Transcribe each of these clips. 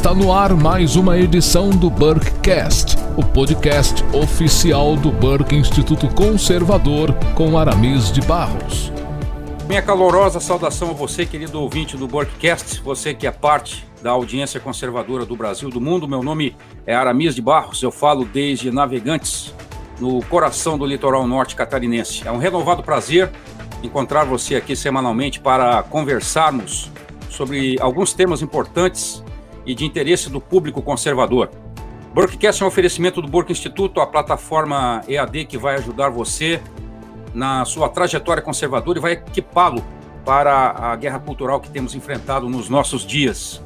Está no ar mais uma edição do Burkecast, o podcast oficial do Burke Instituto Conservador com Aramis de Barros. Minha calorosa saudação a você, querido ouvinte do Burkecast, você que é parte da audiência conservadora do Brasil, do mundo. Meu nome é Aramis de Barros, eu falo desde Navegantes, no coração do litoral norte catarinense. É um renovado prazer encontrar você aqui semanalmente para conversarmos sobre alguns temas importantes e de interesse do público conservador. Burkecast é um oferecimento do Burke Instituto, a plataforma EAD que vai ajudar você na sua trajetória conservadora e vai equipá-lo para a guerra cultural que temos enfrentado nos nossos dias.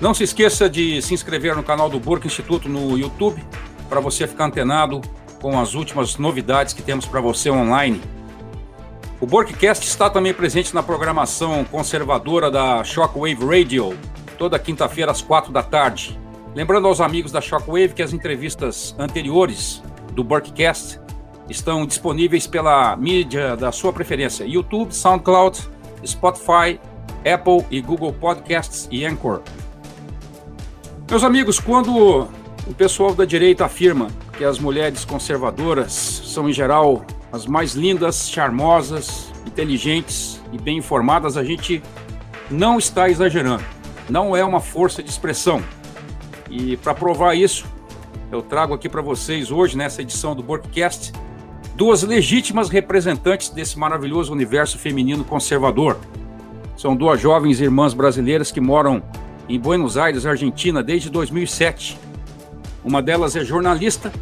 Não se esqueça de se inscrever no canal do Burke Instituto no YouTube para você ficar antenado com as últimas novidades que temos para você online. O Burkecast está também presente na programação conservadora da Shockwave Radio, toda quinta-feira às quatro da tarde. Lembrando aos amigos da Shockwave que as entrevistas anteriores do Burkcast estão disponíveis pela mídia da sua preferência: YouTube, SoundCloud, Spotify, Apple e Google Podcasts e Anchor. Meus amigos, quando o pessoal da direita afirma que as mulheres conservadoras são, em geral, as mais lindas, charmosas, inteligentes e bem informadas, a gente não está exagerando não é uma força de expressão. E para provar isso, eu trago aqui para vocês hoje, nessa edição do Borkcast, duas legítimas representantes desse maravilhoso universo feminino conservador. São duas jovens irmãs brasileiras que moram em Buenos Aires, Argentina, desde 2007. Uma delas é jornalista,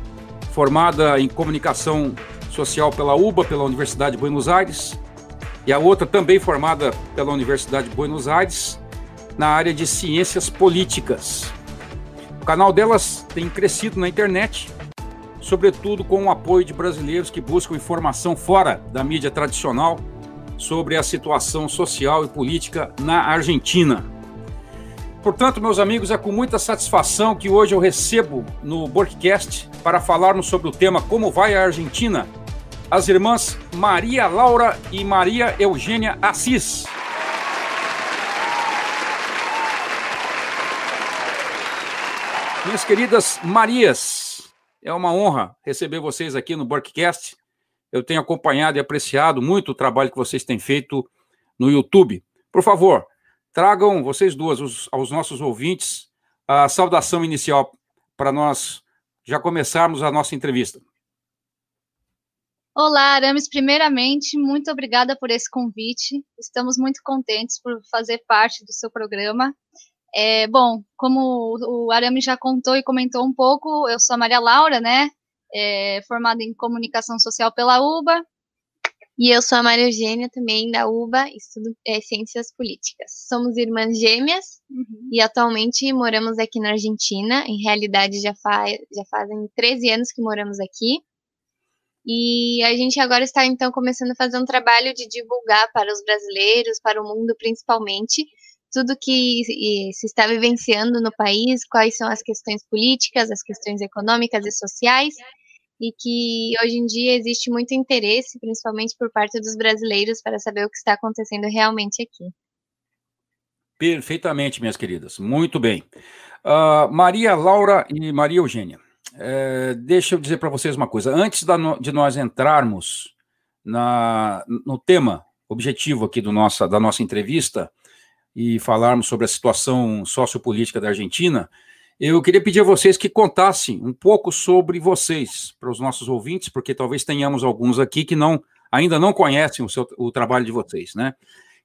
formada em comunicação social pela UBA, pela Universidade de Buenos Aires, e a outra também formada pela Universidade de Buenos Aires, na área de ciências políticas. O canal delas tem crescido na internet, sobretudo com o apoio de brasileiros que buscam informação fora da mídia tradicional sobre a situação social e política na Argentina. Portanto, meus amigos, é com muita satisfação que hoje eu recebo no Borkcast para falarmos sobre o tema Como vai a Argentina? As irmãs Maria Laura e Maria Eugênia Assis. Minhas queridas Marias, é uma honra receber vocês aqui no Burkcast. Eu tenho acompanhado e apreciado muito o trabalho que vocês têm feito no YouTube. Por favor, tragam vocês duas os, aos nossos ouvintes a saudação inicial para nós já começarmos a nossa entrevista. Olá, Arames. Primeiramente, muito obrigada por esse convite. Estamos muito contentes por fazer parte do seu programa é, bom, como o Arame já contou e comentou um pouco, eu sou a Maria Laura, né? É, formada em comunicação social pela UBA. E eu sou a Maria Eugênia, também da UBA, estudo é, ciências políticas. Somos irmãs gêmeas uhum. e atualmente moramos aqui na Argentina. Em realidade, já, faz, já fazem 13 anos que moramos aqui. E a gente agora está então começando a fazer um trabalho de divulgar para os brasileiros, para o mundo principalmente, tudo que se está vivenciando no país, quais são as questões políticas, as questões econômicas e sociais, e que hoje em dia existe muito interesse, principalmente por parte dos brasileiros, para saber o que está acontecendo realmente aqui. Perfeitamente, minhas queridas. Muito bem. Uh, Maria Laura e Maria Eugênia, é, deixa eu dizer para vocês uma coisa. Antes da, de nós entrarmos na, no tema objetivo aqui do nossa, da nossa entrevista, e falarmos sobre a situação sociopolítica da Argentina, eu queria pedir a vocês que contassem um pouco sobre vocês para os nossos ouvintes, porque talvez tenhamos alguns aqui que não ainda não conhecem o, seu, o trabalho de vocês, né?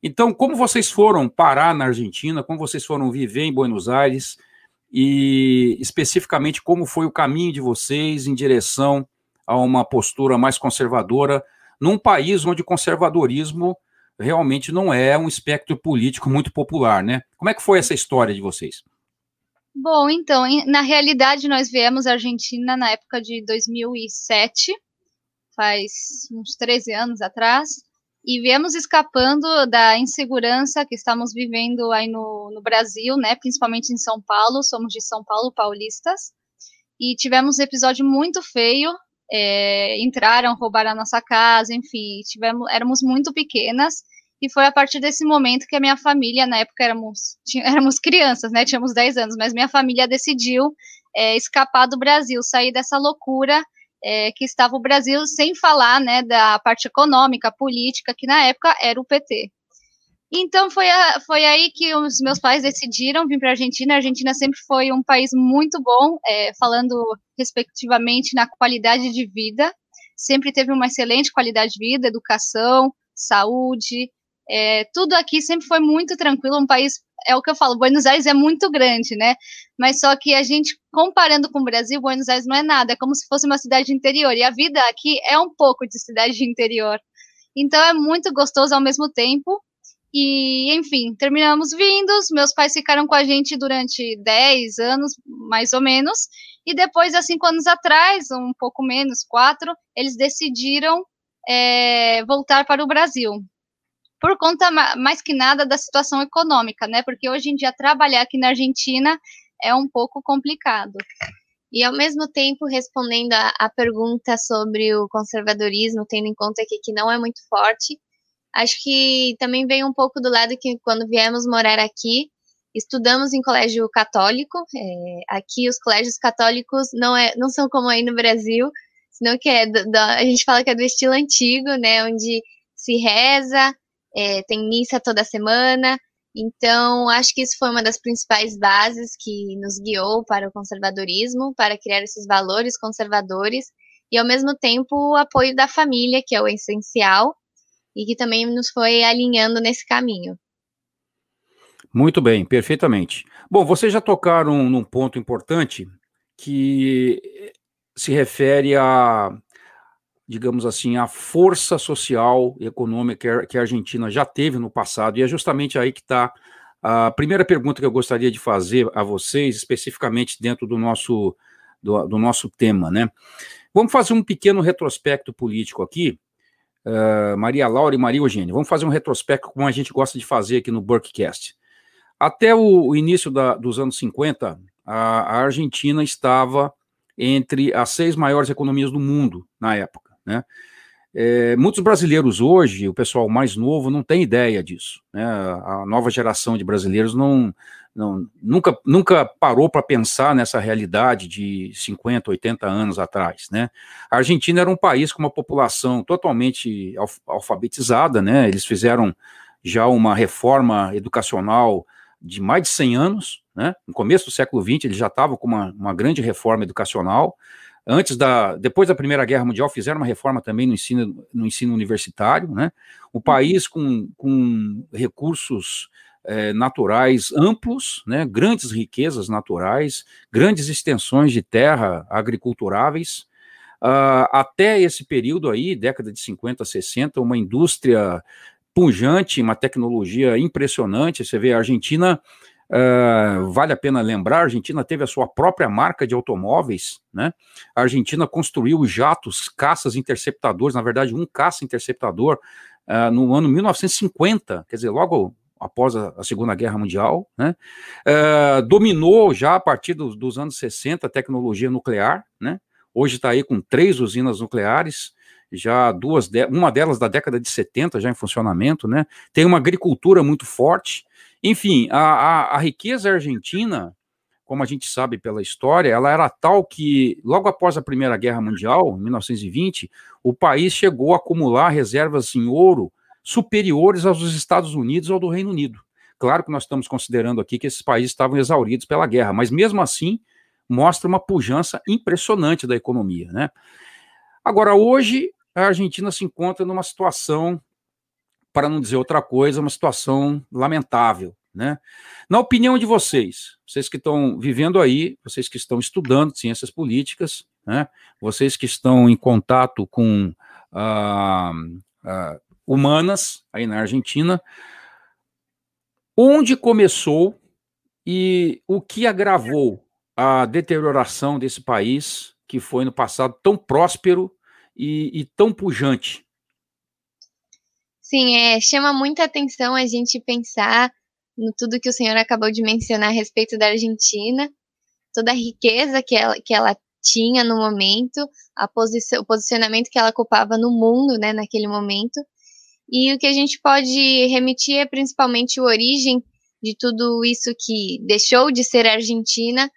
Então, como vocês foram parar na Argentina, como vocês foram viver em Buenos Aires e especificamente como foi o caminho de vocês em direção a uma postura mais conservadora num país onde o conservadorismo realmente não é um espectro político muito popular, né? Como é que foi essa história de vocês? Bom, então, na realidade, nós viemos à Argentina na época de 2007, faz uns 13 anos atrás, e viemos escapando da insegurança que estamos vivendo aí no, no Brasil, né, principalmente em São Paulo, somos de São Paulo, paulistas, e tivemos um episódio muito feio, é, entraram, roubaram a nossa casa, enfim, tivemos, éramos muito pequenas, E foi a partir desse momento que a minha família, na época éramos, éramos crianças, né? Tínhamos 10 anos, mas minha família decidiu é, escapar do Brasil, sair dessa loucura é, que estava o Brasil, sem falar né, da parte econômica, política, que na época era o PT. Então foi, a, foi aí que os meus pais decidiram vir para a Argentina. A Argentina sempre foi um país muito bom, é, falando respectivamente na qualidade de vida. Sempre teve uma excelente qualidade de vida, educação, saúde, é, tudo aqui sempre foi muito tranquilo. Um país, é o que eu falo, Buenos Aires é muito grande, né? Mas só que a gente, comparando com o Brasil, Buenos Aires não é nada, é como se fosse uma cidade interior. E a vida aqui é um pouco de cidade interior. Então é muito gostoso ao mesmo tempo. E, enfim, terminamos vindo. Meus pais ficaram com a gente durante 10 anos, mais ou menos. E depois, há cinco anos atrás, um pouco menos, quatro, eles decidiram é, voltar para o Brasil. Por conta, mais que nada, da situação econômica, né? Porque hoje em dia trabalhar aqui na Argentina é um pouco complicado. E ao mesmo tempo, respondendo a, pergunta sobre o conservadorismo, tendo em conta que aqui não é muito forte, acho que também veio um pouco do lado que quando viemos morar aqui, estudamos em colégio católico. É, aqui os colégios católicos não, é, não são como aí no Brasil, senão que é do, do, a gente fala que é do estilo antigo, né, onde se reza, é, tem missa toda semana. Então, acho que isso foi uma das principais bases que nos guiou para o conservadorismo, para criar esses valores conservadores e, ao mesmo tempo, o apoio da família, que é o essencial, e que também nos foi alinhando nesse caminho. Muito bem, perfeitamente. Bom, vocês já tocaram num ponto importante que se refere a, digamos assim, a força social e econômica que a Argentina já teve no passado, e é justamente aí que está a primeira pergunta que eu gostaria de fazer a vocês, especificamente dentro do nosso, do, do nosso tema, né? Vamos fazer um pequeno retrospecto político aqui, uh, Maria Laura e Maria Eugênia. Vamos fazer um retrospecto como a gente gosta de fazer aqui no Burkcast. Até o, início da, dos anos 50, a, a Argentina estava entre as seis maiores economias do mundo na época. Né? É, muitos brasileiros hoje, o pessoal mais novo, não tem ideia disso. Né? A nova geração de brasileiros não, não nunca, nunca parou para pensar nessa realidade de 50, 80 anos atrás. Né? A Argentina era um país com uma população totalmente alfabetizada, né? eles fizeram já uma reforma educacional de mais de 100 anos, né? No começo do século XX, ele já estava com uma, uma grande reforma educacional. Antes da, depois da Primeira Guerra Mundial, fizeram uma reforma também no ensino, no ensino universitário, né? O país com, com recursos é, naturais amplos, né? Grandes riquezas naturais, grandes extensões de terra agriculturáveis. Uh, até esse período aí, década de 50, 60, uma indústria pujante, uma tecnologia impressionante. Você vê a Argentina Uh, vale a pena lembrar, a Argentina teve a sua própria marca de automóveis, né? A Argentina construiu jatos, caças interceptadores, na verdade, um caça interceptador uh, no ano 1950, quer dizer, logo após a, a Segunda Guerra Mundial, né? Uh, dominou já a partir do, dos anos 60 a tecnologia nuclear, né? Hoje está aí com três usinas nucleares, já duas, de, uma delas da década de 70 já em funcionamento, né? Tem uma agricultura muito forte, enfim, a, a, a riqueza argentina, como a gente sabe pela história, ela era tal que, logo após a Primeira Guerra Mundial, em 1920, o país chegou a acumular reservas em ouro superiores aos dos Estados Unidos ou do Reino Unido. Claro que nós estamos considerando aqui que esses países estavam exauridos pela guerra, mas mesmo assim mostra uma pujança impressionante da economia, né? Agora, hoje, a Argentina se encontra numa situação para não dizer outra coisa, uma situação lamentável. Né? Na opinião de vocês, vocês que estão vivendo aí, vocês que estão estudando ciências políticas, né? vocês que estão em contato com ah, ah, humanas aí na Argentina, onde começou e o que agravou a deterioração desse país que foi no passado tão próspero e, e tão pujante Sim, é, chama muita atenção a gente pensar no tudo que o senhor acabou de mencionar a respeito da Argentina, toda a riqueza que ela, que ela tinha no momento, a posição, o posicionamento que ela ocupava no mundo, né, naquele momento. E o que a gente pode remitir é principalmente a origem de tudo isso que deixou de ser Argentina,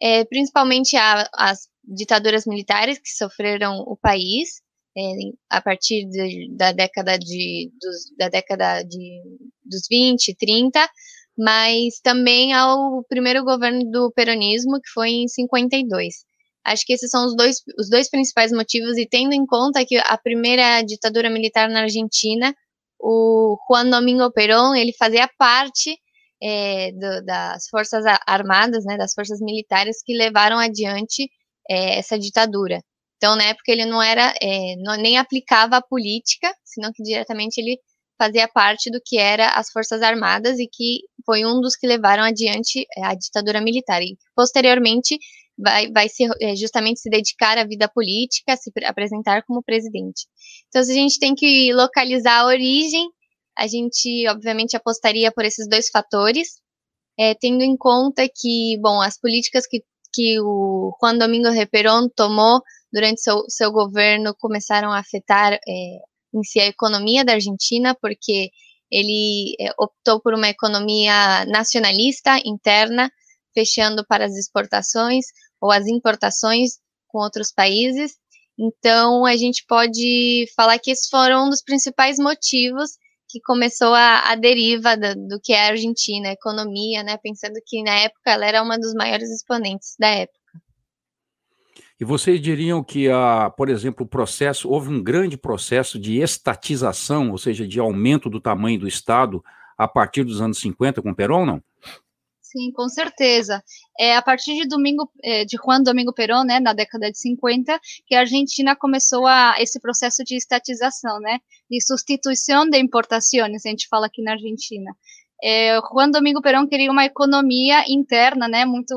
é, principalmente a, as ditaduras militares que sofreram o país é, a partir de, da década de dos, da década de dos 20, 30, mas também ao primeiro governo do peronismo que foi em 52. Acho que esses são os dois, os dois principais motivos, e tendo em conta que a primeira ditadura militar na Argentina, o Juan Domingo Perón, ele fazia parte é, do, das forças armadas, né, das forças militares que levaram adiante é, essa ditadura. Então, na época, ele não era, é, não, nem aplicava a política, senão que diretamente ele fazia parte do que era as Forças Armadas e que foi um dos que levaram adiante é, a ditadura militar. E, posteriormente, vai, vai se, é, justamente se dedicar à vida política, se apresentar como presidente. Então, se a gente tem que localizar a origem, a gente, obviamente, apostaria por esses dois fatores, é, tendo em conta que, bom, as políticas que, que o Juan Domingo Reperón tomou durante seu, seu governo começaram a afetar é, em si a economia da Argentina, porque ele optou por uma economia nacionalista interna, fechando para as exportações ou as importações com outros países. Então, a gente pode falar que esses foram um dos principais motivos que começou a, a deriva do, do, que é a Argentina, a economia, né? Pensando que na época ela era uma dos maiores exponentes da época. E vocês diriam que, a, por exemplo, o processo, houve um grande processo de estatização, ou seja, de aumento do tamanho do Estado a partir dos anos 50 com Perón, não? Sim, com certeza. É a partir de domingo, é, de Juan Domingo Perón, né, na década de 50, que a Argentina começou a esse processo de estatização, né, de substituição de importações, a gente fala aqui na Argentina. É, Juan Domingo Perón queria uma economia interna, né, muito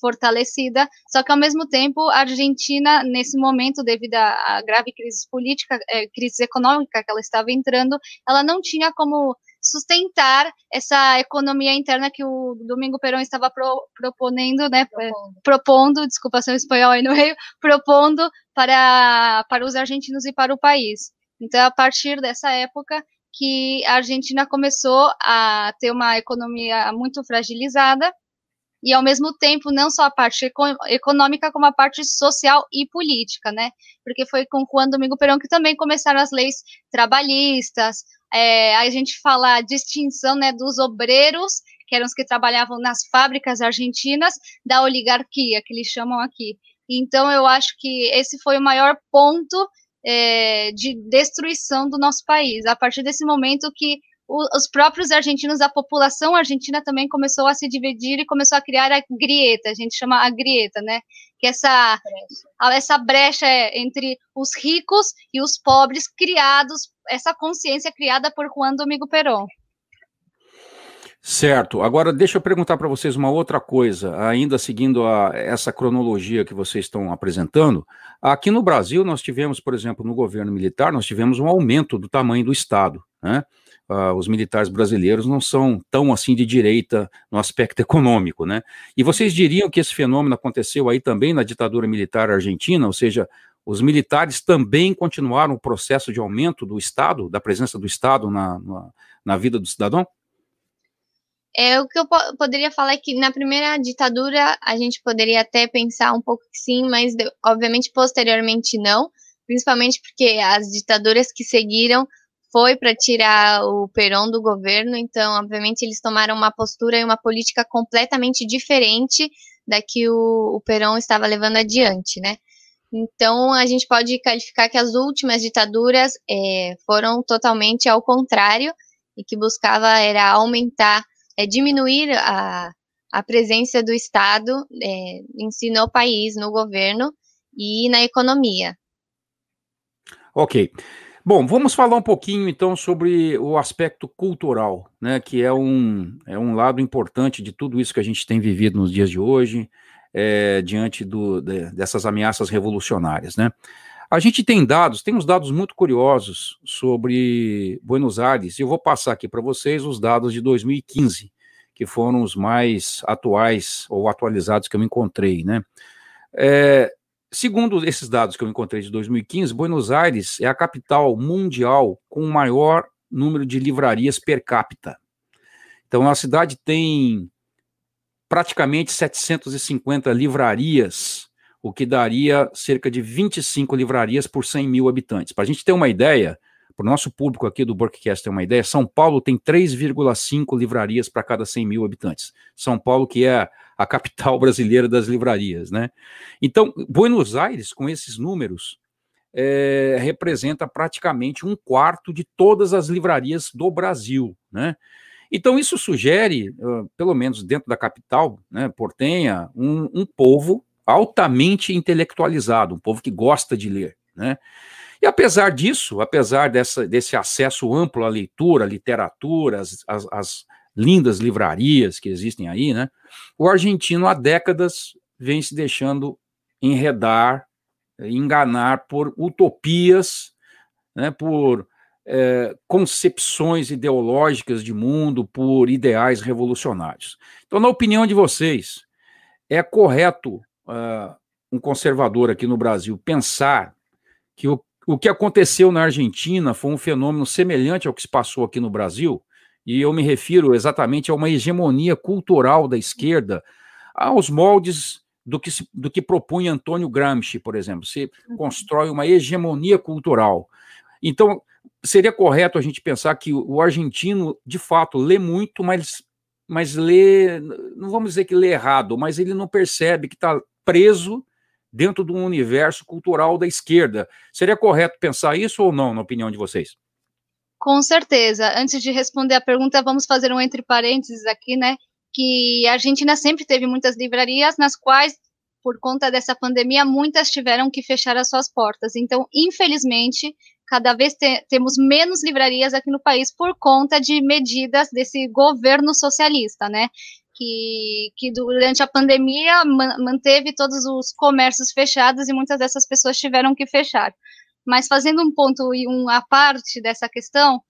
fortalecida, só que ao mesmo tempo a Argentina, nesse momento, devido à grave crise política, é, crise econômica que ela estava entrando, ela não tinha como sustentar essa economia interna que o Domingo Perón estava pro, proponendo, né, propondo. propondo, desculpa ser espanhol aí no meio, propondo para, para os argentinos e para o país. Então, a partir dessa época que a Argentina começou a ter uma economia muito fragilizada, e ao mesmo tempo não só a parte econômica como a parte social e política, né? Porque foi com Juan Domingo Perón que também começaram as leis trabalhistas, é, a gente fala a distinção, né, dos obreiros, que eram os que trabalhavam nas fábricas argentinas, da oligarquia, que eles chamam aqui. Então, eu acho que esse foi o maior ponto é, de destruição do nosso país. A partir desse momento que os próprios argentinos, a população argentina também começou a se dividir e começou a criar a grieta, a gente chama a grieta, né? Essa brecha. essa brecha entre os ricos e os pobres criados, essa consciência criada por Juan Domingo Perón. Certo. Agora deixa eu perguntar para vocês uma outra coisa, ainda seguindo a, essa cronologia que vocês estão apresentando. Aqui no Brasil nós tivemos, por exemplo, no governo militar, nós tivemos um aumento do tamanho do Estado, né? Uh, os militares brasileiros não são tão assim de direita no aspecto econômico, né? E vocês diriam que esse fenômeno aconteceu aí também na ditadura militar argentina, ou seja, os militares também continuaram o processo de aumento do Estado, da presença do Estado na, na, na vida do cidadão? É, o que eu po poderia falar é que na primeira ditadura a gente poderia até pensar um pouco que sim, mas obviamente posteriormente não, principalmente porque as ditaduras que seguiram foi para tirar o Perón do governo, então, obviamente, eles tomaram uma postura e uma política completamente diferente da que o, o Perón estava levando adiante, né? Então, a gente pode qualificar que as últimas ditaduras é, foram totalmente ao contrário e que buscava era aumentar, é, diminuir a, a presença do Estado é, em si no país, no governo e na economia. Ok. Bom, vamos falar um pouquinho então sobre o aspecto cultural, né, que é um, é um lado importante de tudo isso que a gente tem vivido nos dias de hoje, é, diante do, de, dessas ameaças revolucionárias, né. A gente tem dados, tem uns dados muito curiosos sobre Buenos Aires, e eu vou passar aqui para vocês os dados de 2015, que foram os mais atuais ou atualizados que eu encontrei, né. É, segundo esses dados que eu encontrei de 2015, Buenos Aires é a capital mundial com o maior número de livrarias per capita. Então, a cidade tem praticamente 750 livrarias, o que daria cerca de 25 livrarias por 100 mil habitantes. Para a gente ter uma ideia, para o nosso público aqui do Burkcast ter uma ideia, São Paulo tem 3,5 livrarias para cada 100 mil habitantes. São Paulo, que é a capital brasileira das livrarias, né? Então, Buenos Aires, com esses números, é, representa praticamente um quarto de todas as livrarias do Brasil, né? Então, isso sugere, pelo menos dentro da capital, né, portenha, um, um povo altamente intelectualizado, um povo que gosta de ler, né? E apesar disso, apesar dessa, desse acesso amplo à leitura, à literatura, às, às lindas livrarias que existem aí, né? O argentino há décadas vem se deixando enredar, enganar por utopias, né, por é, concepções ideológicas de mundo, por ideais revolucionários. Então, na opinião de vocês, é correto uh, um conservador aqui no Brasil pensar que o o que aconteceu na Argentina foi um fenômeno semelhante ao que se passou aqui no Brasil, e eu me refiro exatamente a uma hegemonia cultural da esquerda, aos moldes do que, se, do que propunha Antônio Gramsci, por exemplo. Se uhum. constrói uma hegemonia cultural. Então, seria correto a gente pensar que o argentino, de fato, lê muito, mas, mas lê, não vamos dizer que lê errado, mas ele não percebe que está preso dentro de um universo cultural da esquerda. Seria correto pensar isso ou não, na opinião de vocês? Com certeza. Antes de responder a pergunta, vamos fazer um entre parênteses aqui, né? Que a Argentina sempre teve muitas livrarias, nas quais, por conta dessa pandemia, muitas tiveram que fechar as suas portas. Então, infelizmente, cada vez te temos menos livrarias aqui no país por conta de medidas desse governo socialista, né? que, que durante a pandemia manteve todos os comércios fechados e muitas dessas pessoas tiveram que fechar. Mas fazendo um ponto e um à parte dessa questão,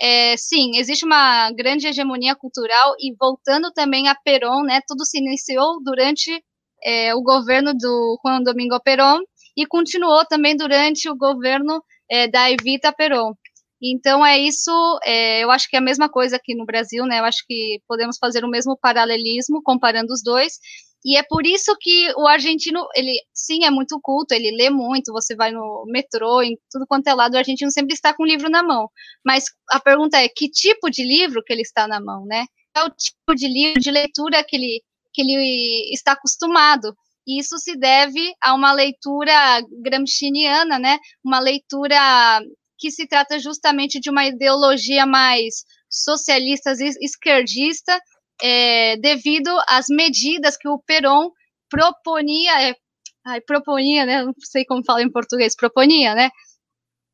é, sim, existe uma grande hegemonia cultural e voltando também a Perón, né, tudo se iniciou durante é, o governo do Juan Domingo Perón e continuou também durante o governo é, da Evita Perón. Então é isso, é, eu acho que é a mesma coisa aqui no Brasil, né? Eu acho que podemos fazer o mesmo paralelismo comparando os dois. E é por isso que o argentino, ele sim é muito culto, ele lê muito, você vai no metrô, em tudo quanto é lado, o argentino sempre está com um livro na mão. Mas a pergunta é, que tipo de livro que ele está na mão, né? É o tipo de livro, de leitura que ele, que ele está acostumado. E isso se deve a uma leitura gramsciana, né? Uma leitura que se trata justamente de uma ideologia mais socialista, esquerdista, é, devido às medidas que o Perón proponia, é, ai, proponia, né? Não sei como fala em português, proponia, né?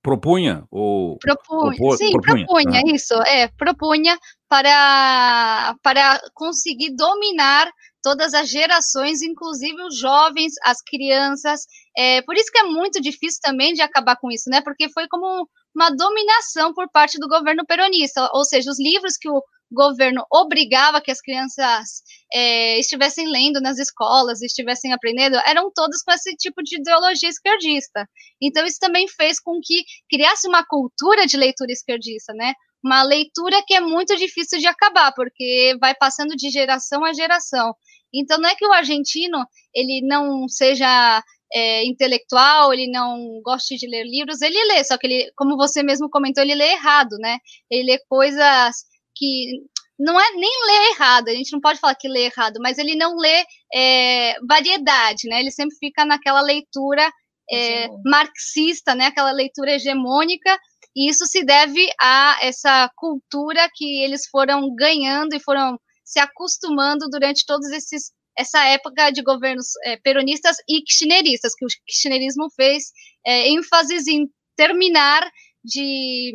Propunha ou propunha, sim, propunha, propunha ah. isso, é, propunha para para conseguir dominar todas as gerações, inclusive os jovens, as crianças. É, por isso que é muito difícil também de acabar com isso, né? Porque foi como uma dominação por parte do governo peronista, ou seja, os livros que o governo obrigava que as crianças é, estivessem lendo nas escolas, estivessem aprendendo, eram todos com esse tipo de ideologia esquerdista. Então, isso também fez com que criasse uma cultura de leitura esquerdista, né? Uma leitura que é muito difícil de acabar, porque vai passando de geração a geração. Então, não é que o argentino ele não seja é, intelectual, ele não goste de ler livros, ele lê, só que ele, como você mesmo comentou, ele lê errado, né? Ele lê coisas que não é nem ler errado, a gente não pode falar que lê errado, mas ele não lê é, variedade, né? Ele sempre fica naquela leitura é, marxista, né? Aquela leitura hegemônica, e isso se deve a essa cultura que eles foram ganhando e foram se acostumando durante todos esses essa época de governos é, peronistas e kirchneristas, que o kirchnerismo fez é, ênfases em terminar de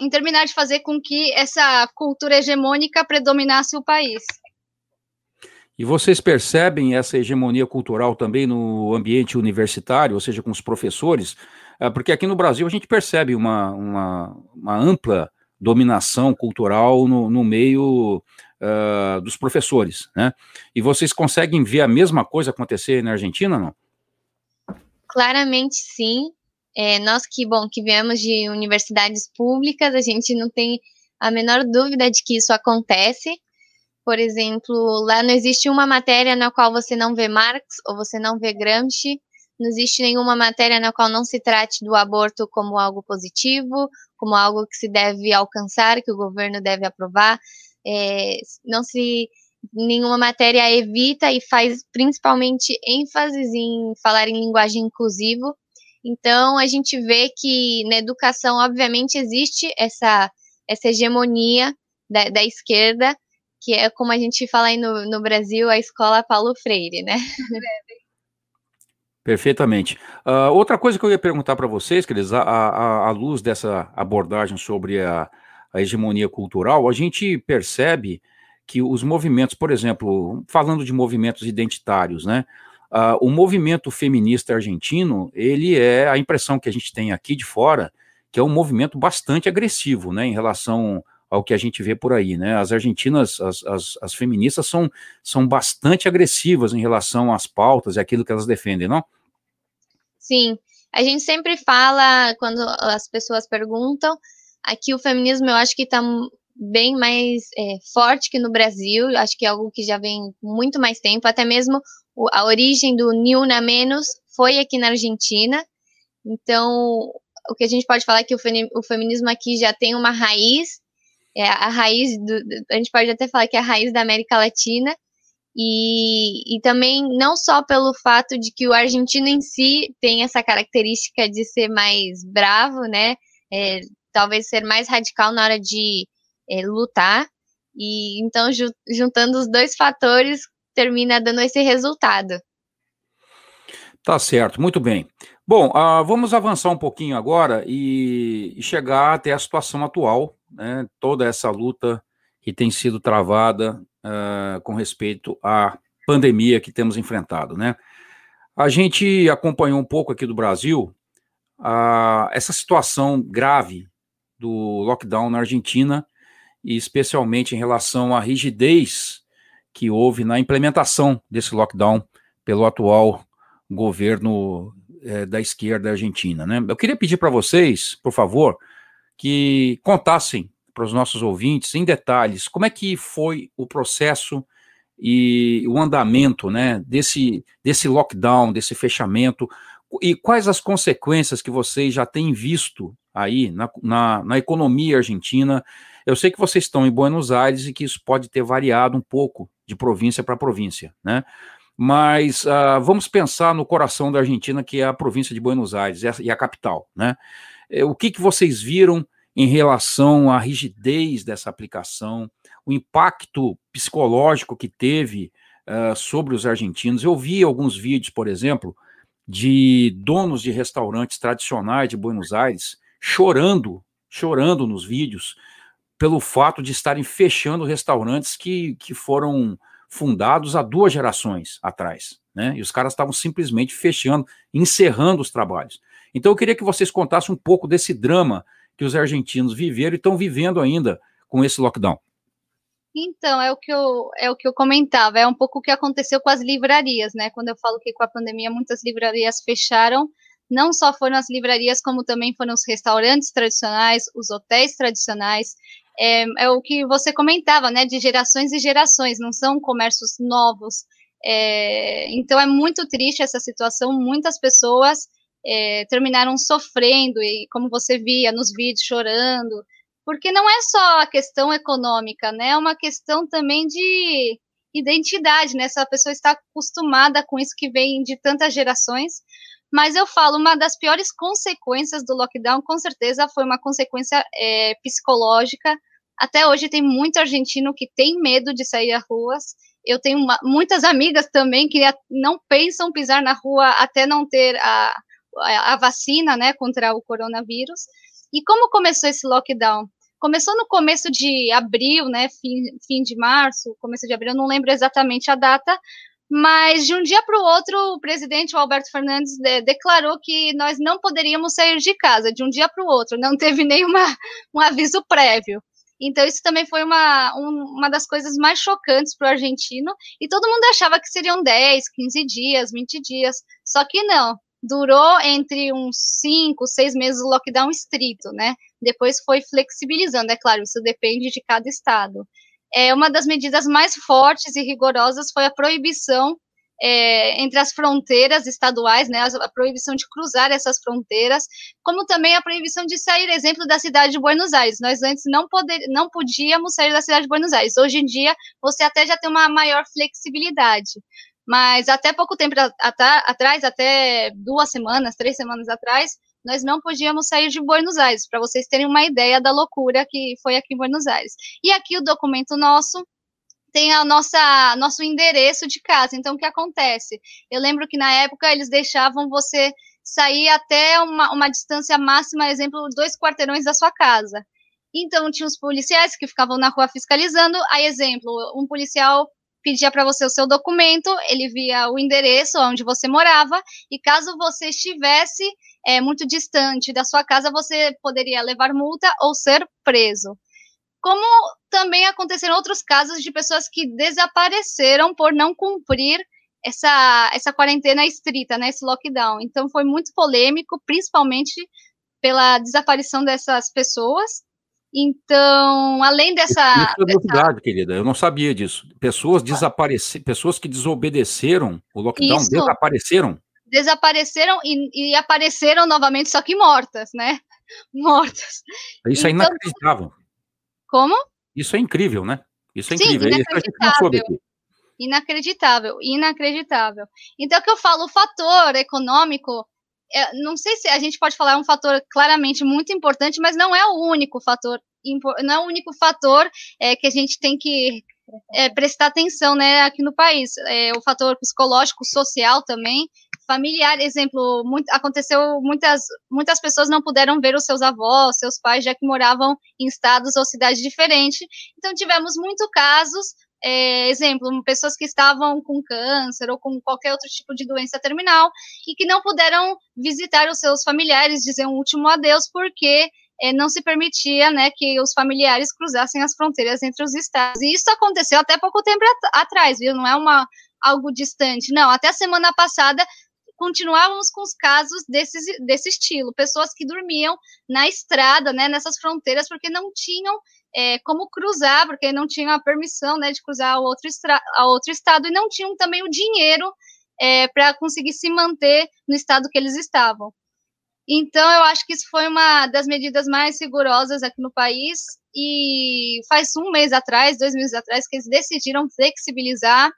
em terminar de fazer com que essa cultura hegemônica predominasse o país. E vocês percebem essa hegemonia cultural também no ambiente universitário, ou seja, com os professores? É, porque aqui no Brasil a gente percebe uma, uma, uma ampla dominação cultural no, no meio uh, dos professores, né? E vocês conseguem ver a mesma coisa acontecer na Argentina, não? Claramente sim. É, nós que, bom, que viemos de universidades públicas, a gente não tem a menor dúvida de que isso acontece. Por exemplo, lá não existe uma matéria na qual você não vê Marx ou você não vê Gramsci, não existe nenhuma matéria na qual não se trate do aborto como algo positivo, como algo que se deve alcançar, que o governo deve aprovar. É, não se nenhuma matéria evita e faz principalmente ênfase em falar em linguagem inclusivo. Então a gente vê que na educação, obviamente, existe essa essa hegemonia da, da esquerda, que é como a gente fala aí no, no Brasil, a escola Paulo Freire, né? Perfeitamente. Uh, outra coisa que eu ia perguntar para vocês, à, à luz dessa abordagem sobre a, a hegemonia cultural, a gente percebe que os movimentos, por exemplo, falando de movimentos identitários, né? Uh, o movimento feminista argentino, ele é a impressão que a gente tem aqui de fora, que é um movimento bastante agressivo, né, em relação ao que a gente vê por aí, né? As argentinas, as, as, as feministas são, são bastante agressivas em relação às pautas e aquilo que elas defendem, não? Sim, a gente sempre fala, quando as pessoas perguntam, aqui o feminismo eu acho que está bem mais é, forte que no Brasil, acho que é algo que já vem muito mais tempo, até mesmo a origem do Ni na Menos foi aqui na Argentina, então o que a gente pode falar é que o, feminismo aqui já tem uma raiz, é a raiz, do, a gente pode até falar que é a raiz da América Latina, e, e também não só pelo fato de que o argentino em si tem essa característica de ser mais bravo, né, é, talvez ser mais radical na hora de é, lutar, e então ju juntando os dois fatores termina dando esse resultado. Tá certo, muito bem. Bom, uh, vamos avançar um pouquinho agora e, e chegar até a situação atual, né, toda essa luta que tem sido travada uh, com respeito à pandemia que temos enfrentado, né? A gente acompanhou um pouco aqui do Brasil uh, essa situação grave do lockdown na Argentina e especialmente em relação à rigidez que houve na implementação desse lockdown pelo atual governo é, da esquerda argentina. Né? Eu queria pedir para vocês, por favor, que contassem para os nossos ouvintes, em detalhes, como é que foi o processo e o andamento né, desse, desse lockdown, desse fechamento, e quais as consequências que vocês já têm visto aí na, na, na economia argentina. Eu sei que vocês estão em Buenos Aires e que isso pode ter variado um pouco de província para província, né? Mas uh, vamos pensar no coração da Argentina, que é a província de Buenos Aires e a capital. Né? É, o que, que vocês viram em relação à rigidez dessa aplicação, o impacto psicológico que teve uh, sobre os argentinos? Eu vi alguns vídeos, por exemplo, de donos de restaurantes tradicionais de Buenos Aires chorando, chorando nos vídeos, pelo fato de estarem fechando restaurantes que, que foram fundados há duas gerações atrás, né? E os caras estavam simplesmente fechando, encerrando os trabalhos. Então eu queria que vocês contassem um pouco desse drama que os argentinos viveram e estão vivendo ainda com esse lockdown. Então, é o que eu é o que eu comentava, é um pouco o que aconteceu com as livrarias, né? Quando eu falo que com a pandemia muitas livrarias fecharam, não só foram as livrarias, como também foram os restaurantes tradicionais, os hotéis tradicionais, é, é, o que você comentava, né, de gerações e gerações, não são comércios novos. É, então é muito triste essa situação, muitas pessoas é, terminaram sofrendo, e como você via nos vídeos, chorando, porque não é só a questão econômica, né, é uma questão também de identidade, né, essa pessoa está acostumada com isso que vem de tantas gerações, mas eu falo, uma das piores consequências do lockdown, com certeza, foi uma consequência é, psicológica. Até hoje tem muito argentino que tem medo de sair às ruas. Eu tenho uma, muitas amigas também que não pensam pisar na rua até não ter a, a, vacina, né, contra o coronavírus. E como começou esse lockdown? Começou no começo de abril, né, fim, fim de março, começo de abril, eu não lembro exatamente a data, mas de um dia para o outro, o presidente o Alberto Fernandes de, declarou que nós não poderíamos sair de casa de um dia para o outro, não teve nenhum um aviso prévio. Então, isso também foi uma, um, uma das coisas mais chocantes para o argentino, e todo mundo achava que seriam 10, 15 dias, 20 dias, só que não. durou entre uns cinco, seis meses o lockdown estrito, né? Depois foi flexibilizando, é claro, isso depende de cada estado. É, uma das medidas mais fortes e rigorosas foi a proibição é, entre as fronteiras estaduais, né, a proibição de cruzar essas fronteiras, como também a proibição de sair, exemplo, da cidade de Buenos Aires. Nós antes não, poder, não podíamos sair da cidade de Buenos Aires. Hoje em dia, você até já tem uma maior flexibilidade. Mas até pouco tempo atrás, até duas semanas, três semanas atrás, nós não podíamos sair de Buenos Aires, para vocês terem uma ideia da loucura que foi aqui em Buenos Aires. E aqui o documento nosso tem a nossa nosso endereço de casa. Então, o que acontece? Eu lembro que na época eles deixavam você sair até uma, uma distância máxima, exemplo, dois quarteirões da sua casa. Então, tinha os policiais que ficavam na rua fiscalizando. Aí, exemplo, um policial pedia para você o seu documento, ele via o endereço onde você morava, e caso você estivesse é, muito distante da sua casa, você poderia levar multa ou ser preso. Como também aconteceram outros casos de pessoas que desapareceram por não cumprir essa, essa quarentena estrita, né, esse lockdown. Então foi muito polêmico, principalmente pela desaparição dessas pessoas. Então, além dessa. Isso é novidade, dessa... querida. Eu não sabia disso. Pessoas desapareceram, pessoas que desobedeceram o lockdown Isso. desapareceram. Desapareceram e, e, apareceram novamente, só que mortas, né? Mortas. Isso é então, é inacreditável. Como? Isso é incrível, né? Isso é Sim, incrível. Inacreditável. Inacreditável, inacreditável. Então, o que eu falo, o fator econômico, é, não sei se a gente pode falar é um fator claramente muito importante, mas não é o único fator, não é o único fator é, que a gente tem que é, prestar atenção, né, aqui no país. É, o fator psicológico, social também, familiar, exemplo, muito, aconteceu muitas muitas pessoas não puderam ver os seus avós, seus pais, já que moravam em estados ou cidades diferentes. Então tivemos muitos casos, é, exemplo, pessoas que estavam com câncer ou com qualquer outro tipo de doença terminal e que não puderam visitar os seus familiares, dizer um último adeus, porque é, não se permitia né, que os familiares cruzassem as fronteiras entre os estados. E isso aconteceu até pouco tempo at atrás, viu? Não é uma, algo distante. Não, até semana passada continuávamos com os casos desse, desse estilo, pessoas que dormiam na estrada, né, nessas fronteiras, porque não tinham é, como cruzar, porque não tinham a permissão né, de cruzar ao outro, a outro estado e não tinham também o dinheiro é, para conseguir se manter no estado que eles estavam. Então, eu acho que isso foi uma das medidas mais rigorosas aqui no país. E faz um mês atrás, dois meses atrás, que eles decidiram flexibilizar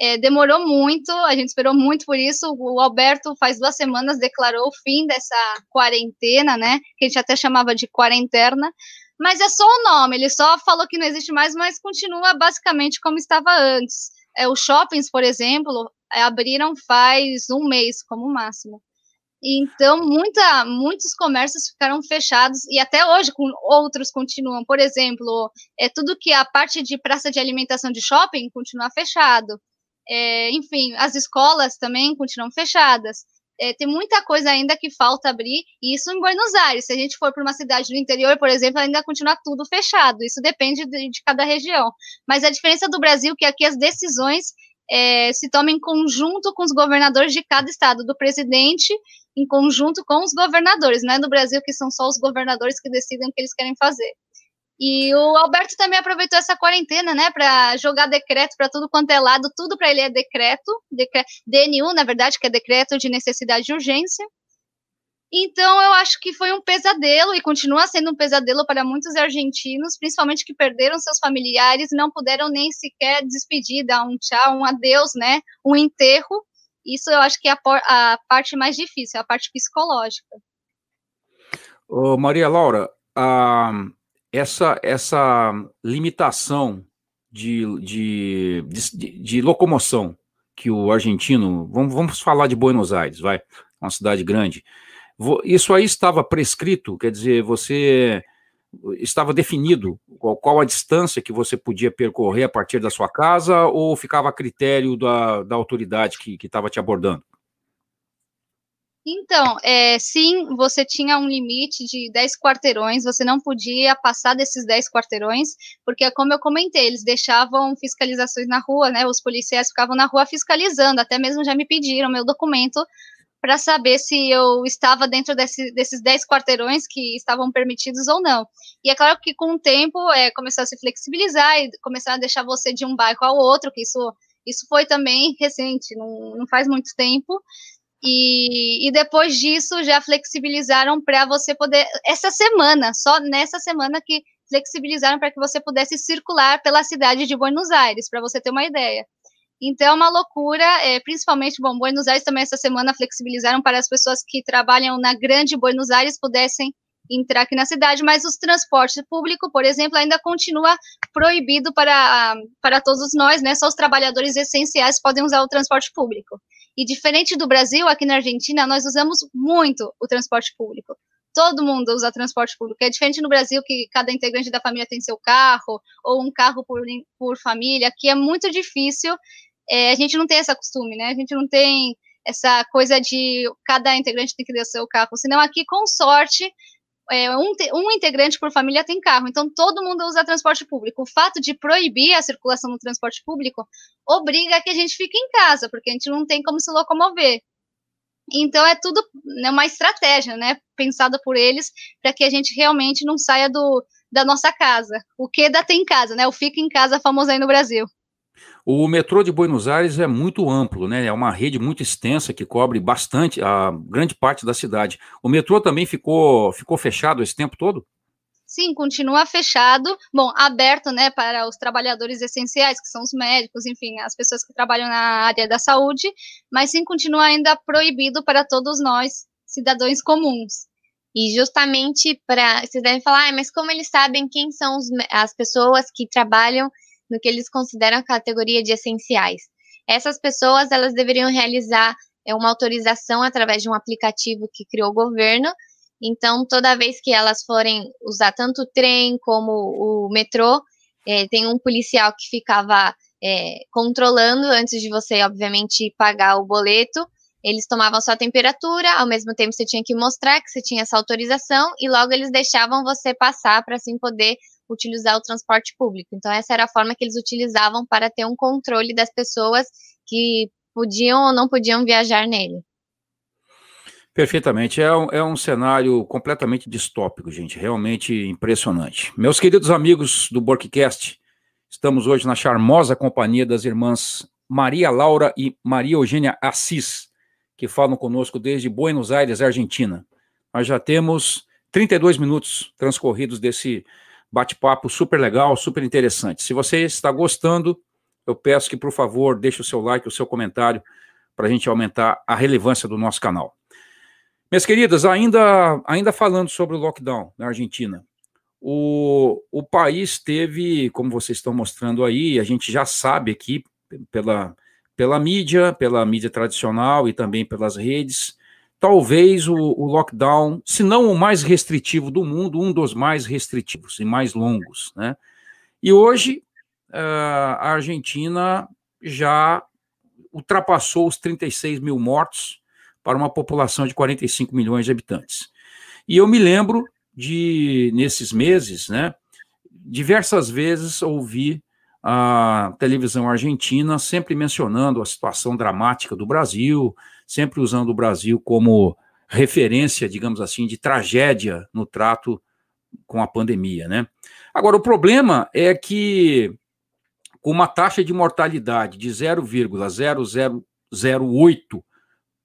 é, demorou muito, a gente esperou muito por isso. O Alberto, faz duas semanas, declarou o fim dessa quarentena, né? Que a gente até chamava de quarentena. Mas é só o nome, ele só falou que não existe mais, mas continua basicamente como estava antes. É, os shoppings, por exemplo, é, abriram faz um mês, como máximo. Então, muita, muitos comércios ficaram fechados e até hoje com outros continuam. Por exemplo, é tudo que a parte de praça de alimentação de shopping continua fechado. É, enfim, as escolas também continuam fechadas. É, tem muita coisa ainda que falta abrir, e isso em Buenos Aires. Se a gente for para uma cidade do interior, por exemplo, ainda continua tudo fechado. Isso depende de, de cada região. Mas a diferença do Brasil é que aqui as decisões é, se tomam em conjunto com os governadores de cada estado, do presidente em conjunto com os governadores. Não é no Brasil que são só os governadores que decidem o que eles querem fazer. E o Alberto também aproveitou essa quarentena, né, para jogar decreto para tudo quanto é lado, tudo para ele é decreto, decreto, DNU, na verdade, que é decreto de necessidade de urgência. Então, eu acho que foi um pesadelo e continua sendo um pesadelo para muitos argentinos, principalmente que perderam seus familiares, não puderam nem sequer despedir, dar um tchau, um adeus, né, um enterro. Isso eu acho que é a, a parte mais difícil, a parte psicológica. Ô, Maria Laura, a essa, essa limitação de, de, de, de, locomoção que o argentino, vamos, vamos falar de Buenos Aires, vai, uma cidade grande, isso aí estava prescrito, quer dizer, você estava definido qual, qual, a distância que você podia percorrer a partir da sua casa ou ficava a critério da, da autoridade que estava te abordando? Então, é, sim, você tinha um limite de 10 quarteirões, você não podia passar desses 10 quarteirões, porque, como eu comentei, eles deixavam fiscalizações na rua, né? Os policiais ficavam na rua fiscalizando, até mesmo já me pediram meu documento para saber se eu estava dentro desse, desses 10 quarteirões que estavam permitidos ou não. E é claro que com o tempo é, começou a se flexibilizar e começaram a deixar você de um bairro ao outro, que isso, isso foi também recente, não, não faz muito tempo. E, e depois disso já flexibilizaram para você poder. Essa semana, só nessa semana que flexibilizaram para que você pudesse circular pela cidade de Buenos Aires, para você ter uma ideia. Então é uma loucura, é, principalmente, bom, Buenos Aires também essa semana flexibilizaram para as pessoas que trabalham na grande Buenos Aires pudessem entrar aqui na cidade, mas os transportes públicos, por exemplo, ainda continua proibido para, para todos nós, né? Só os trabalhadores essenciais podem usar o transporte público. E diferente do Brasil, aqui na Argentina, nós usamos muito o transporte público todo mundo usa transporte público. É diferente no Brasil que cada integrante da família tem seu carro, ou um carro por, por família, que é muito difícil. É, a gente não tem esse costume, né? A gente não tem essa coisa de cada integrante tem que ter seu carro. Senão aqui, com sorte, é, um, um, integrante por família tem carro, então todo mundo usa transporte público. O fato de proibir a circulação no transporte público obriga que a gente fique em casa, porque a gente não tem como se locomover. Então é tudo né, uma estratégia, né, pensada por eles para que a gente realmente não saia do, da nossa casa. O que dá tem em casa, né? O fica em casa famoso aí no Brasil. O metrô de Buenos Aires é muito amplo, né? É uma rede muito extensa que cobre bastante a grande parte da cidade. O metrô também ficou ficou fechado esse tempo todo? Sim, continua fechado. Bom, aberto, né, para os trabalhadores essenciais, que são os médicos, enfim, as pessoas que trabalham na área da saúde, mas sim continua ainda proibido para todos nós, cidadãos comuns. E justamente para. Vocês devem falar, ah, mas como eles sabem quem são os, as pessoas que trabalham no que eles consideram a categoria de essenciais? Essas pessoas, elas deveriam realizar é, uma autorização através de um aplicativo que criou o governo, então, toda vez que elas forem usar tanto o trem como o metrô, é, tem um policial que ficava é, controlando antes de você, obviamente, pagar o boleto. Eles tomavam sua temperatura, ao mesmo tempo você tinha que mostrar que você tinha essa autorização e logo eles deixavam você passar para assim poder utilizar o transporte público. Então, essa era a forma que eles utilizavam para ter um controle das pessoas que podiam ou não podiam viajar nele. Perfeitamente. É um, é um cenário completamente distópico, gente. Realmente impressionante. Meus queridos amigos do Borkcast, estamos hoje na charmosa companhia das irmãs Maria Laura e Maria Eugênia Assis, que falam conosco desde Buenos Aires, Argentina. Nós já temos 32 minutos transcorridos desse bate-papo super legal, super interessante. Se você está gostando, eu peço que, por favor, deixe o seu like, o seu comentário, para a gente aumentar a relevância do nosso canal. Minhas queridas, ainda, ainda falando sobre o lockdown na Argentina, o, o país teve, como vocês estão mostrando aí, a gente já sabe aqui pela, pela mídia, pela mídia tradicional e também pelas redes, talvez o, o, lockdown, se não o mais restritivo do mundo, um dos mais restritivos e mais longos, né? E hoje uh, a Argentina já ultrapassou os 36 mil mortos, para uma população de 45 milhões de habitantes. E eu me lembro de, nesses meses, né, diversas vezes ouvi a televisão argentina sempre mencionando a situação dramática do Brasil, sempre usando o Brasil como referência, digamos assim, de tragédia no trato com a pandemia, né? Agora, o problema é que com uma taxa de mortalidade de 0,0008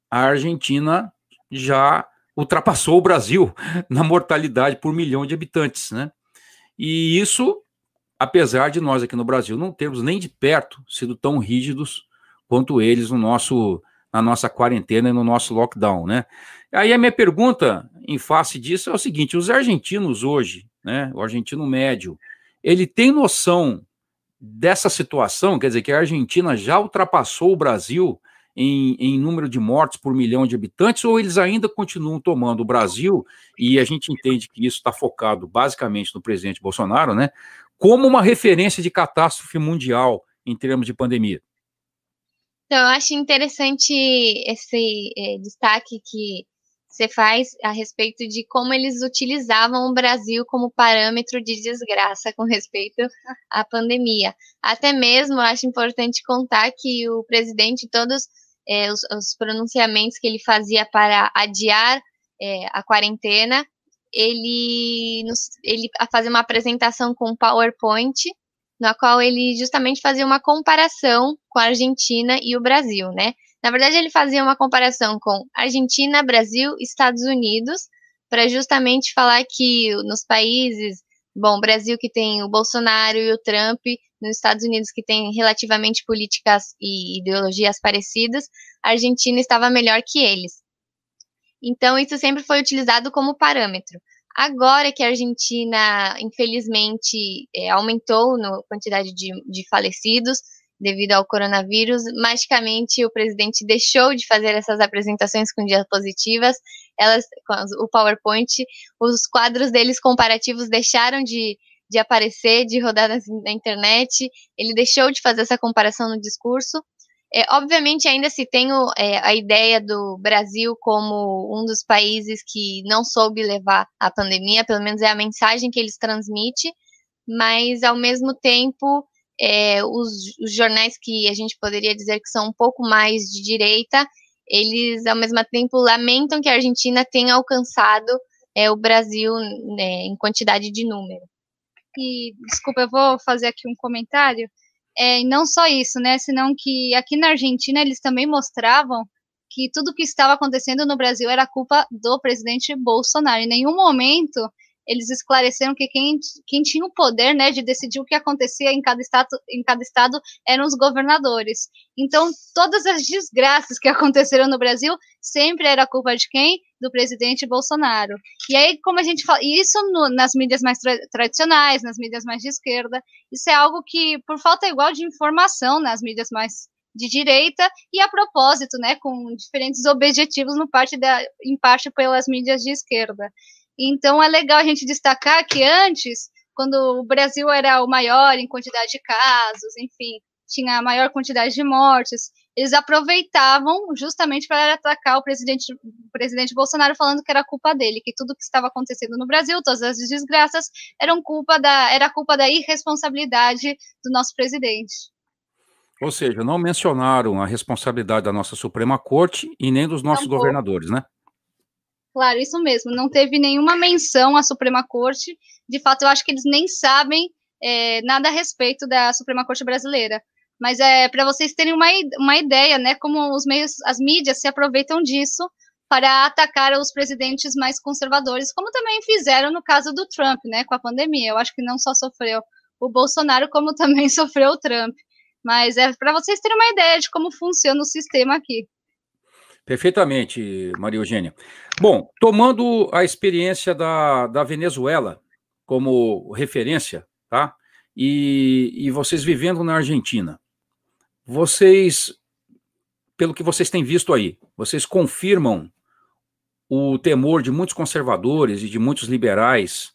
a Argentina já ultrapassou o Brasil na mortalidade por milhão de habitantes, né? E isso, apesar de nós aqui no Brasil não termos nem de perto sido tão rígidos quanto eles no nosso, na nossa quarentena e no nosso lockdown, né? Aí a minha pergunta em face disso é o seguinte: os argentinos hoje, né, o argentino médio, ele tem noção dessa situação, quer dizer, que a Argentina já ultrapassou o Brasil em, em, número de mortes por milhão de habitantes, ou eles ainda continuam tomando o Brasil, e a gente entende que isso está focado basicamente no presidente Bolsonaro, né, como uma referência de catástrofe mundial em termos de pandemia? Então, eu acho interessante esse é, destaque que você faz a respeito de como eles utilizavam o Brasil como parâmetro de desgraça com respeito à pandemia. Até mesmo, eu acho importante contar que o presidente, todos é, os, os, pronunciamentos que ele fazia para adiar é, a quarentena, ele, ele fazia uma apresentação com PowerPoint, na qual ele justamente fazia uma comparação com a Argentina e o Brasil, né? Na verdade, ele fazia uma comparação com Argentina, Brasil, Estados Unidos, para justamente falar que nos países, bom, Brasil que tem o Bolsonaro e o Trump, nos Estados Unidos que tem relativamente políticas e ideologias parecidas, a Argentina estava melhor que eles. Então, isso sempre foi utilizado como parâmetro. Agora que a Argentina, infelizmente, é, aumentou a quantidade de, de falecidos, devido ao coronavírus, magicamente o presidente deixou de fazer essas apresentações com diapositivas, elas, o PowerPoint, os quadros deles comparativos deixaram de, de aparecer, de rodar na, na internet, ele deixou de fazer essa comparação no discurso. É, obviamente, ainda se tem o, é, a ideia do Brasil como um dos países que não soube levar a pandemia, pelo menos é a mensagem que eles transmitem, mas ao mesmo tempo é, os, os, jornais que a gente poderia dizer que são um pouco mais de direita, eles ao mesmo tempo lamentam que a Argentina tenha alcançado é, o Brasil né, em quantidade de número. E desculpa, eu vou fazer aqui um comentário. É, e não só isso, né? Senão que aqui na Argentina eles também mostravam que tudo que estava acontecendo no Brasil era culpa do presidente Bolsonaro. Em nenhum momento eles esclareceram que quem, quem tinha o poder né, de decidir o que acontecia em cada, estado, em cada estado eram os governadores. Então, todas as desgraças que aconteceram no Brasil sempre era culpa de quem? Do presidente Bolsonaro. E aí, como a gente fala, isso no, nas mídias mais tra tradicionais, nas mídias mais de esquerda, isso é algo que, por falta igual de informação nas mídias mais de direita e a propósito, né, com diferentes objetivos no parte da, em parte pelas mídias de esquerda. Então é legal a gente destacar que antes, quando o Brasil era o maior em quantidade de casos, enfim, tinha a maior quantidade de mortes, eles aproveitavam justamente para atacar o presidente, o presidente Bolsonaro, falando que era culpa dele, que tudo que estava acontecendo no Brasil, todas as desgraças, eram culpa da, era culpa da irresponsabilidade do nosso presidente. Ou seja, não mencionaram a responsabilidade da nossa Suprema Corte e nem dos nossos governadores, né? Claro, isso mesmo. Não teve nenhuma menção à Suprema Corte. De fato, eu acho que eles nem sabem é, nada a respeito da Suprema Corte brasileira. Mas é para vocês terem uma, uma ideia, né, como os meios, as mídias se aproveitam disso para atacar os presidentes mais conservadores, como também fizeram no caso do Trump, né, com a pandemia. Eu acho que não só sofreu o Bolsonaro, como também sofreu o Trump. Mas é para vocês terem uma ideia de como funciona o sistema aqui. Perfeitamente, Maria Eugênia. Bom, tomando a experiência da, da Venezuela como referência, tá? E, e vocês vivendo na Argentina, vocês, pelo que vocês têm visto aí, vocês confirmam o temor de muitos conservadores e de muitos liberais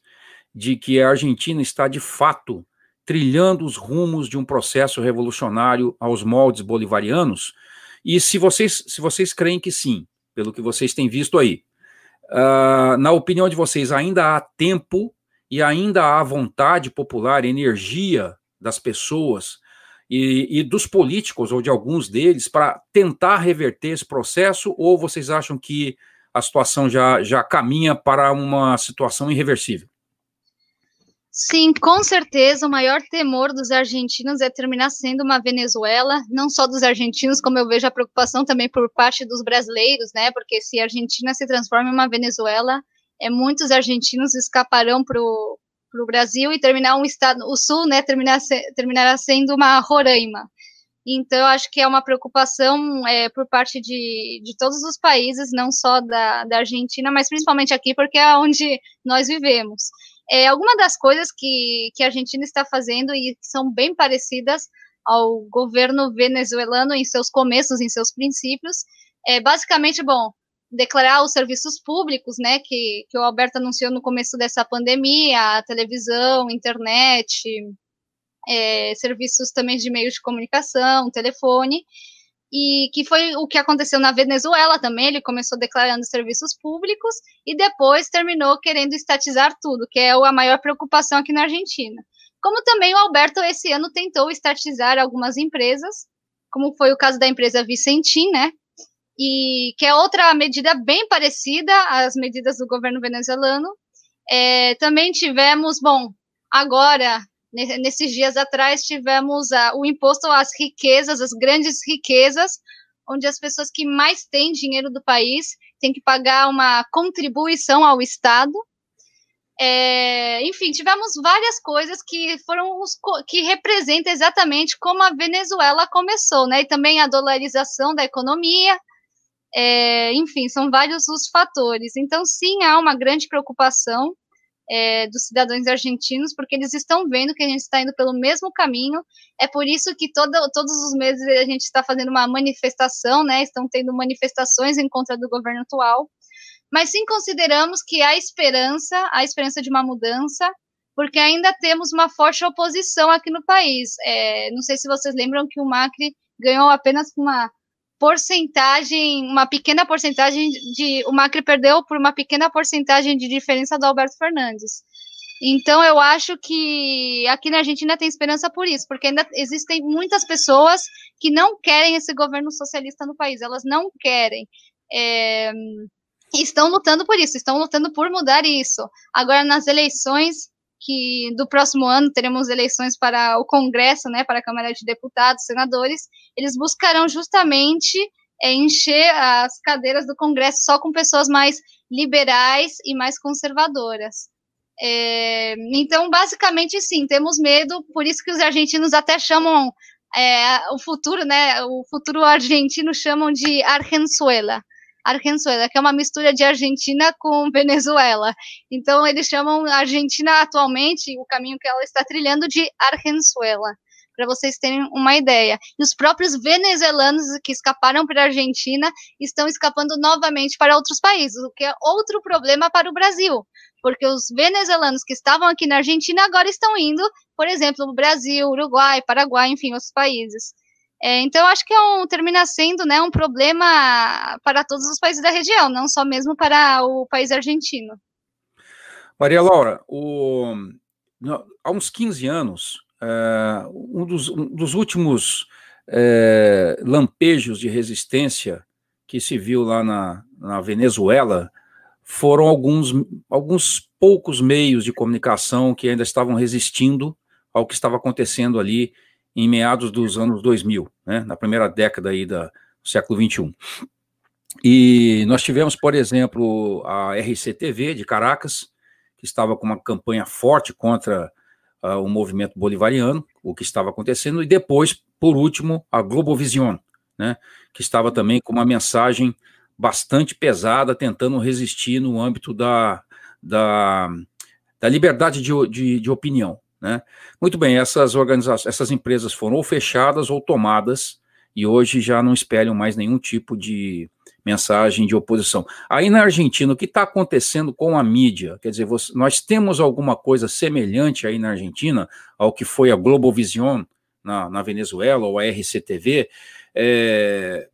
de que a Argentina está de fato trilhando os rumos de um processo revolucionário aos moldes bolivarianos, e se vocês, se vocês creem que sim, pelo que vocês têm visto aí, uh, na opinião de vocês, ainda há tempo e ainda há vontade popular, energia das pessoas e, e dos políticos, ou de alguns deles, para tentar reverter esse processo, ou vocês acham que a situação já, já caminha para uma situação irreversível? Sim, com certeza o maior temor dos argentinos é terminar sendo uma Venezuela, não só dos argentinos, como eu vejo a preocupação também por parte dos brasileiros, né? Porque se a Argentina se transforma em uma Venezuela, é, muitos argentinos escaparão para o Brasil e terminar um estado, o Sul, né? Terminar, terminará sendo uma Roraima. Então, acho que é uma preocupação é, por parte de, de todos os países, não só da, da Argentina, mas principalmente aqui, porque é onde nós vivemos. É, alguma das coisas que, que a Argentina está fazendo e que são bem parecidas ao governo venezuelano em seus começos, em seus princípios, é basicamente, bom, declarar os serviços públicos, né, que, que o Alberto anunciou no começo dessa pandemia, a televisão, internet, é, serviços também de meios de comunicação, telefone, e que foi o que aconteceu na Venezuela também. Ele começou declarando serviços públicos e depois terminou querendo estatizar tudo, que é a maior preocupação aqui na Argentina. Como também o Alberto esse ano tentou estatizar algumas empresas, como foi o caso da empresa Vicentim, né, e que é outra medida bem parecida às medidas do governo venezuelano. É, também tivemos, bom, agora, nesses dias atrás, tivemos a, o imposto às riquezas, às grandes riquezas, onde as pessoas que mais têm dinheiro do país têm que pagar uma contribuição ao Estado. É, enfim, tivemos várias coisas que foram os, que representam exatamente como a Venezuela começou, né? E também a dolarização da economia, é, enfim, são vários os fatores. Então, sim, há uma grande preocupação é, dos cidadãos argentinos, porque eles estão vendo que a gente está indo pelo mesmo caminho. É por isso que todo, todos os meses a gente está fazendo uma manifestação, né? Estão tendo manifestações em contra do governo atual. Mas sim consideramos que há esperança, há esperança de uma mudança, porque ainda temos uma forte oposição aqui no país. É, não sei se vocês lembram que o Macri ganhou apenas uma porcentagem, uma pequena porcentagem de. O Macri perdeu por uma pequena porcentagem de diferença do Alberto Fernandes. Então, eu acho que aqui na Argentina tem esperança por isso, porque ainda existem muitas pessoas que não querem esse governo socialista no país, elas não querem. É, estão lutando por isso, estão lutando por mudar isso. Agora, nas eleições, que do próximo ano teremos eleições para o Congresso, né, para a Câmara de Deputados, senadores, eles buscarão justamente é, encher as cadeiras do Congresso só com pessoas mais liberais e mais conservadoras. É, então, basicamente, sim, temos medo, por isso que os argentinos até chamam é, o futuro, né, o futuro argentino chamam de Argenzuela, Argenzuela, que é uma mistura de Argentina com Venezuela. Então, eles chamam a Argentina atualmente, o caminho que ela está trilhando, de Argenzuela, para vocês terem uma ideia. E os próprios venezuelanos que escaparam para a Argentina estão escapando novamente para outros países, o que é outro problema para o Brasil, porque os venezuelanos que estavam aqui na Argentina agora estão indo, por exemplo, no Brasil, Uruguai, Paraguai, enfim, outros países. É, então, acho que é um, termina sendo né, um problema para todos os países da região, não só mesmo para o país argentino. Maria Laura, o, há uns 15 anos, é, um, dos, um, dos, últimos é, lampejos de resistência que se viu lá na, na Venezuela foram alguns, alguns poucos meios de comunicação que ainda estavam resistindo ao que estava acontecendo ali em meados dos anos 2000, né, na primeira década aí da, do século 21. E nós tivemos, por exemplo, a RCTV de Caracas, que estava com uma campanha forte contra uh, o movimento bolivariano, o que estava acontecendo, e depois, por último, a Globovision, né, que estava também com uma mensagem bastante pesada, tentando resistir no âmbito da, da, da liberdade de, de, de opinião. Né? Muito bem, essas organizações, essas empresas foram ou fechadas ou tomadas e hoje já não espelham mais nenhum tipo de mensagem de oposição. Aí na Argentina, o que está acontecendo com a mídia? Quer dizer, você, nós temos alguma coisa semelhante aí na Argentina ao que foi a Globovision na, na Venezuela ou a RCTV? É,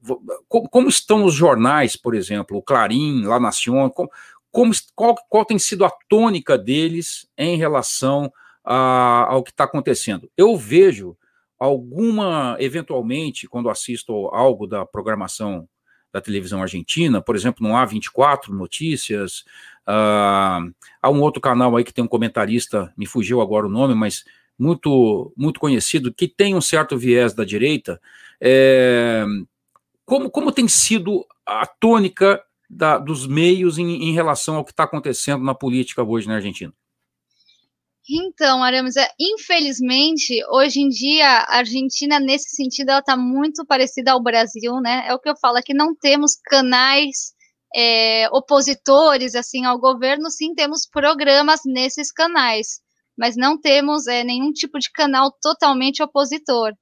como, como, estão os jornais, por exemplo, o Clarim, La Nación, como, como, qual, qual tem sido a tônica deles em relação a, ao que está acontecendo. Eu vejo alguma, eventualmente, quando assisto algo da programação da televisão argentina, por exemplo, no A24 Notícias, uh, há um outro canal aí que tem um comentarista, me fugiu agora o nome, mas muito, muito conhecido, que tem um certo viés da direita. É, como, como tem sido a tônica da, dos meios em, em relação ao que está acontecendo na política hoje na Argentina? Então, Aramis, é, infelizmente, hoje em dia, a Argentina, nesse sentido, ela está muito parecida ao Brasil, né? É o que eu falo, aqui não temos canais é, opositores, assim, ao governo, sim temos programas nesses canais, mas não temos é, nenhum tipo de canal totalmente opositor.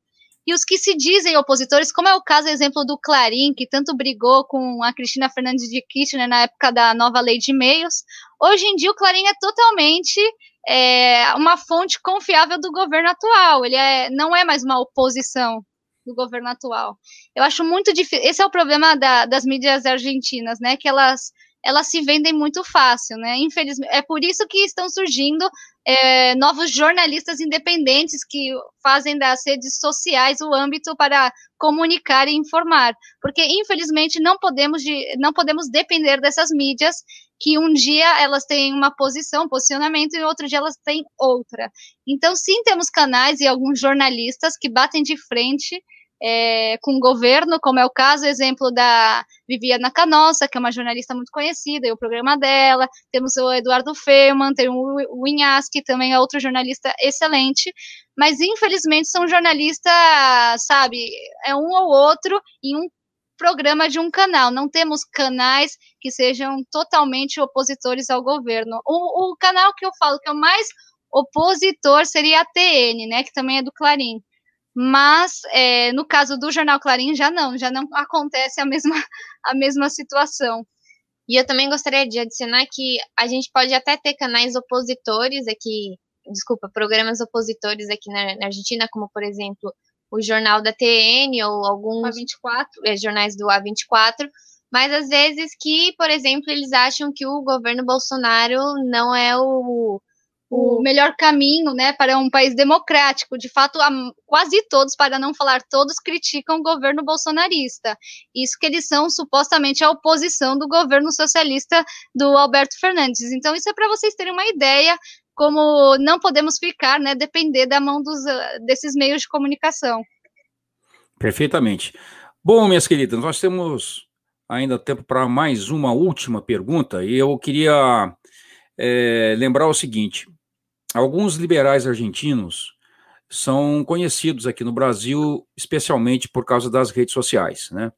E os que se dizem opositores, como é o caso, exemplo, do Clarim, que tanto brigou com a Cristina Fernandes de Kirchner na época da nova lei de e-mails, hoje em dia o Clarim é totalmente é, uma fonte confiável do governo atual. Ele é, não é mais uma oposição do governo atual. Eu acho muito difícil. Esse é o problema da, das mídias argentinas, né? Que elas elas se vendem muito fácil, né? Infelizmente, é por isso que estão surgindo é, novos jornalistas independentes que fazem das redes sociais o âmbito para comunicar e informar, porque infelizmente não podemos, de, não podemos depender dessas mídias que um dia elas têm uma posição, um posicionamento e outro dia elas têm outra. Então, sim, temos canais e alguns jornalistas que batem de frente é, com o governo, como é o caso, exemplo da Viviana Canossa, que é uma jornalista muito conhecida, e o programa dela, temos o Eduardo Feynman, tem o, o Inhas, que também é outro jornalista excelente, mas infelizmente são jornalistas, sabe, é um ou outro em um programa de um canal, não temos canais que sejam totalmente opositores ao governo. O, o canal que eu falo que é o mais opositor seria a TN, né, que também é do Clarim mas é, no caso do Jornal Clarim já não, já não acontece a mesma, a mesma situação. E eu também gostaria de adicionar que a gente pode até ter canais opositores aqui, desculpa, programas opositores aqui na, na Argentina, como por exemplo o jornal da TN ou alguns A24. É, jornais do A24, mas às vezes que, por exemplo, eles acham que o governo Bolsonaro não é o, o melhor caminho, né, para um país democrático. De fato, quase todos, para não falar todos, criticam o governo bolsonarista. Isso que eles são supostamente a oposição do governo socialista do Alberto Fernandes. Então, isso é para vocês terem uma ideia como não podemos ficar, né, depender da mão dos, desses meios de comunicação. Perfeitamente. Bom, minhas queridas, nós temos ainda tempo para mais uma última pergunta e eu queria é, lembrar o seguinte: alguns liberais argentinos são conhecidos aqui no Brasil, especialmente por causa das redes sociais, né?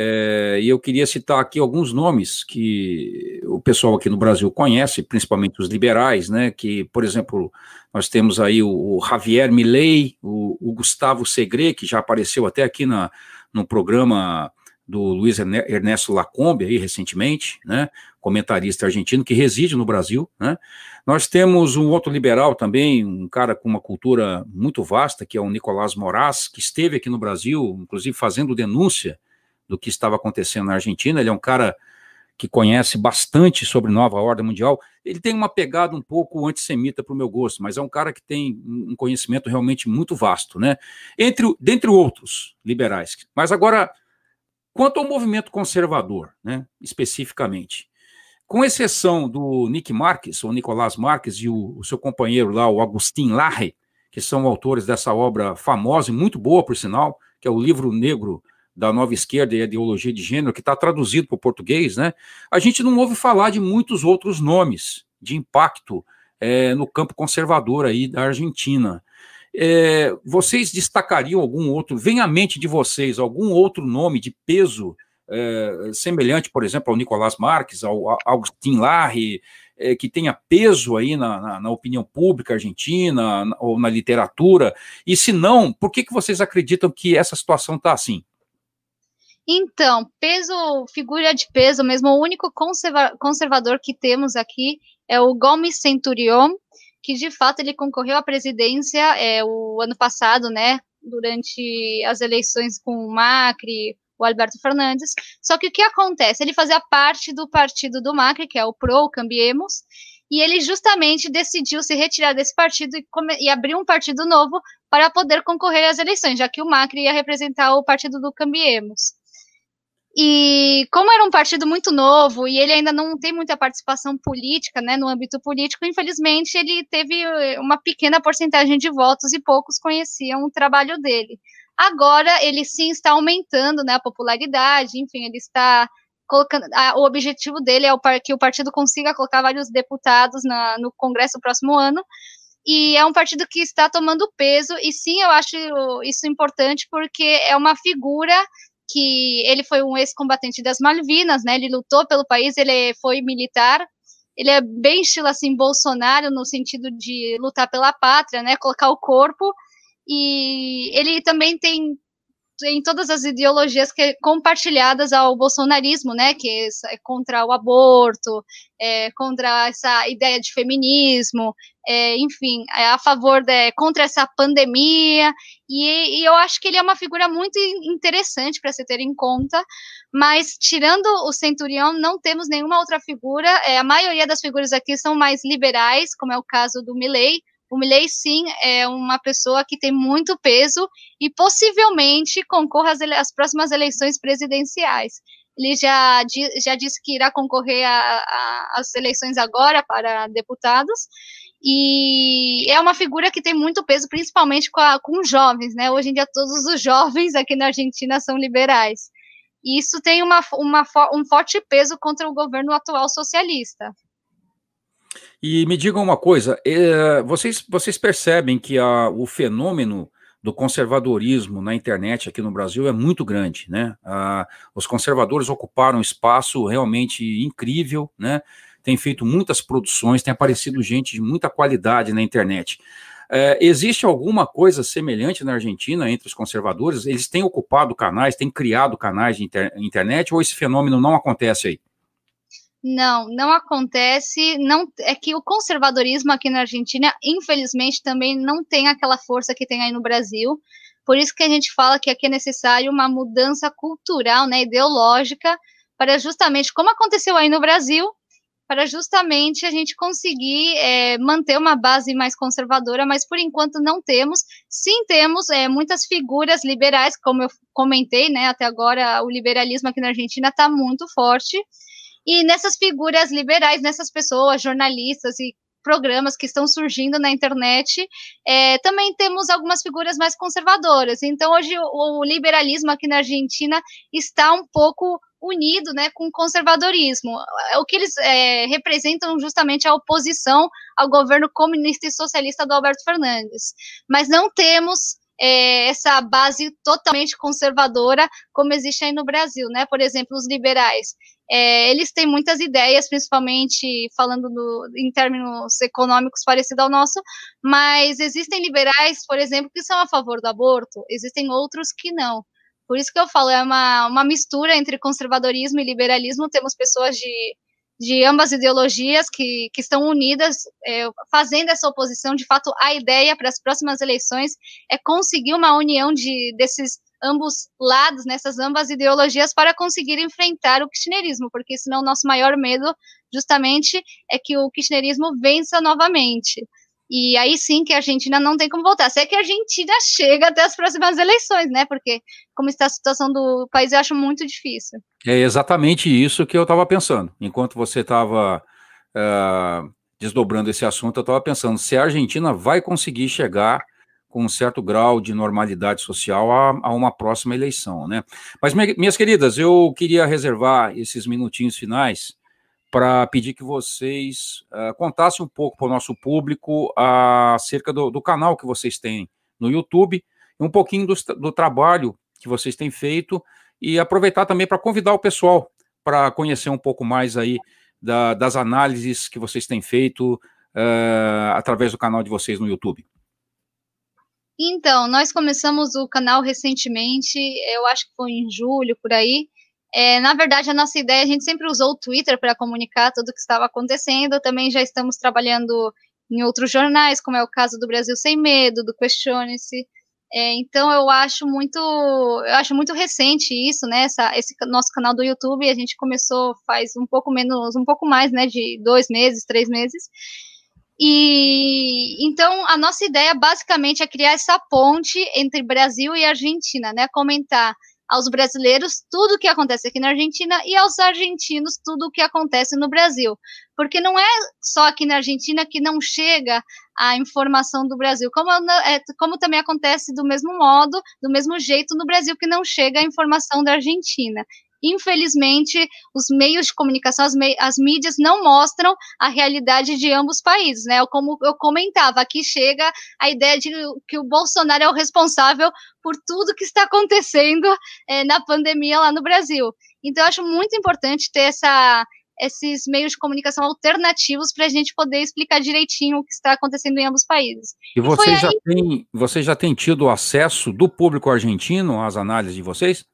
É, e eu queria citar aqui alguns nomes que o pessoal aqui no Brasil conhece, principalmente os liberais, né? Que, por exemplo, nós temos aí o, o Javier Milei, o, o, Gustavo Segre, que já apareceu até aqui na, no programa do Luiz Ernesto Lacombe aí recentemente, né, comentarista argentino que reside no Brasil, né. Nós temos um outro liberal também, um cara com uma cultura muito vasta, que é o Nicolás Moraz, que esteve aqui no Brasil, inclusive fazendo denúncia do que estava acontecendo na Argentina. Ele é um cara que conhece bastante sobre nova ordem mundial. Ele tem uma pegada um pouco antissemita para o meu gosto, mas é um cara que tem um conhecimento realmente muito vasto, né? Entre, dentre outros liberais. Mas agora Quanto ao movimento conservador, né, especificamente, com exceção do Nick Marques, ou Nicolás Marques, e o, o seu companheiro lá, o Agustin Larre, que são autores dessa obra famosa e muito boa, por sinal, que é o livro negro da nova esquerda e a ideologia de gênero, que está traduzido para o português, né? A gente não ouve falar de muitos outros nomes de impacto é, no campo conservador aí da Argentina. É, vocês destacariam algum outro, vem à mente de vocês algum outro nome de peso é, semelhante, por exemplo, ao Nicolás Marques, ao, ao Agustin Larre, é, que tenha peso aí na, na, na, opinião pública argentina ou na literatura? E se não, por que, que vocês acreditam que essa situação está assim? Então, peso, figura de peso mesmo, o único conserva conservador que temos aqui é o Gomes Centurion, que de fato ele concorreu à presidência é, o ano passado, né, durante as eleições com o Macri, o Alberto Fernandes. Só que o que acontece? Ele fazia parte do partido do Macri, que é o PRO, Cambiemos, e ele justamente decidiu se retirar desse partido e, e abrir um partido novo para poder concorrer às eleições, já que o Macri ia representar o partido do Cambiemos. E como era um partido muito novo e ele ainda não tem muita participação política, né, no âmbito político, infelizmente ele teve eh, uma pequena porcentagem de votos e poucos conheciam o trabalho dele. Agora ele sim está aumentando, né, a popularidade, enfim, ele está colocando, a, o objetivo dele é o, que o partido consiga colocar vários deputados na, no Congresso próximo ano, e é um partido que está tomando peso, e sim, eu acho isso importante, porque é uma figura que ele foi um ex-combatente das Malvinas, né? Ele lutou pelo país, ele foi militar. Ele é bem estilo assim Bolsonaro no sentido de lutar pela pátria, né? Colocar o corpo. E ele também tem em todas as ideologias que compartilhadas ao bolsonarismo, né, que é contra o aborto, é, contra essa ideia de feminismo, é, enfim, é a favor de, contra essa pandemia, e, e, eu acho que ele é uma figura muito interessante para se ter em conta, mas tirando o Centurião, não temos nenhuma outra figura, é, a maioria das figuras aqui são mais liberais, como é o caso do Milley, o Milley, sim, é uma pessoa que tem muito peso e possivelmente concorra às, às próximas eleições presidenciais. Ele já, já disse que irá concorrer às eleições agora para deputados, e é uma figura que tem muito peso, principalmente com, a, com jovens, né? Hoje em dia, todos os jovens aqui na Argentina são liberais. E isso tem uma, uma, um forte peso contra o governo atual socialista. E me digam uma coisa, é, vocês, vocês percebem que a, o fenômeno do conservadorismo na internet aqui no Brasil é muito grande, né? os conservadores ocuparam um espaço realmente incrível, né? Tem feito muitas produções, tem aparecido gente de muita qualidade na internet. É, existe alguma coisa semelhante na Argentina entre os conservadores? Eles têm ocupado canais, têm criado canais de inter internet ou esse fenômeno não acontece aí? Não, não acontece. Não é que o conservadorismo aqui na Argentina, infelizmente, também não tem aquela força que tem aí no Brasil. Por isso que a gente fala que aqui é necessário uma mudança cultural, né, ideológica, para justamente como aconteceu aí no Brasil, para justamente a gente conseguir é, manter uma base mais conservadora, mas por enquanto não temos. Sim, temos é, muitas figuras liberais, como eu comentei, né? Até agora o liberalismo aqui na Argentina está muito forte. E nessas figuras liberais, nessas pessoas, jornalistas e programas que estão surgindo na internet, é, também temos algumas figuras mais conservadoras. Então, hoje, o, o liberalismo aqui na Argentina está um pouco unido né, com o conservadorismo. O que eles é, representam justamente a oposição ao governo comunista e socialista do Alberto Fernandes. Mas não temos é, essa base totalmente conservadora como existe aí no Brasil, né? Por exemplo, os liberais. É, eles têm muitas ideias, principalmente falando do, em termos econômicos parecido ao nosso, mas existem liberais, por exemplo, que são a favor do aborto, existem outros que não. Por isso que eu falo, é uma, uma mistura entre conservadorismo e liberalismo. Temos pessoas de, de ambas ideologias que, que estão unidas, é, fazendo essa oposição. De fato, a ideia para as próximas eleições é conseguir uma união de, desses ambos lados, nessas ambas ideologias, para conseguir enfrentar o kirchnerismo, porque senão o nosso maior medo, justamente, é que o kirchnerismo vença novamente. E aí sim que a Argentina não tem como voltar. Se é que a Argentina chega até as próximas eleições, né? Porque como está a situação do país, eu acho muito difícil. É exatamente isso que eu estava pensando. Enquanto você estava uh, eh, desdobrando esse assunto, eu estava pensando se a Argentina vai conseguir chegar com um certo grau de normalidade social a, a uma próxima eleição, né? Mas, minhas queridas, eu queria reservar esses minutinhos finais para pedir que vocês uh, contassem um pouco para o nosso público acerca do, do, canal que vocês têm no YouTube, um pouquinho do, do trabalho que vocês têm feito e aproveitar também para convidar o pessoal para conhecer um pouco mais aí da, das análises que vocês têm feito uh, através do canal de vocês no YouTube. Então, nós começamos o canal recentemente, eu acho que foi em julho, por aí. É, na verdade, a nossa ideia, a gente sempre usou o Twitter para comunicar tudo o que estava acontecendo. Também já estamos trabalhando em outros jornais, como é o caso do Brasil Sem Medo, do Questione-se. É, então eu acho muito, eu acho muito recente isso, né? Essa, esse nosso canal do YouTube, a gente começou faz um pouco menos, um pouco mais, né? De dois meses, três meses. E então a nossa ideia basicamente é criar essa ponte entre Brasil e Argentina, né? Comentar aos brasileiros tudo o que acontece aqui na Argentina e aos argentinos tudo o que acontece no Brasil. Porque não é só aqui na Argentina que não chega a informação do Brasil, como, é, como também acontece do mesmo modo, do mesmo jeito no Brasil que não chega a informação da Argentina infelizmente, os meios de comunicação, as, as, mídias não mostram a realidade de ambos países, né? Como eu comentava, aqui chega a ideia de que o Bolsonaro é o responsável por tudo que está acontecendo é, na pandemia lá no Brasil. Então, eu acho muito importante ter essa esses meios de comunicação alternativos para a gente poder explicar direitinho o que está acontecendo em ambos os países. E você, já, aí... tem, você já tem tido acesso do público argentino às análises de vocês?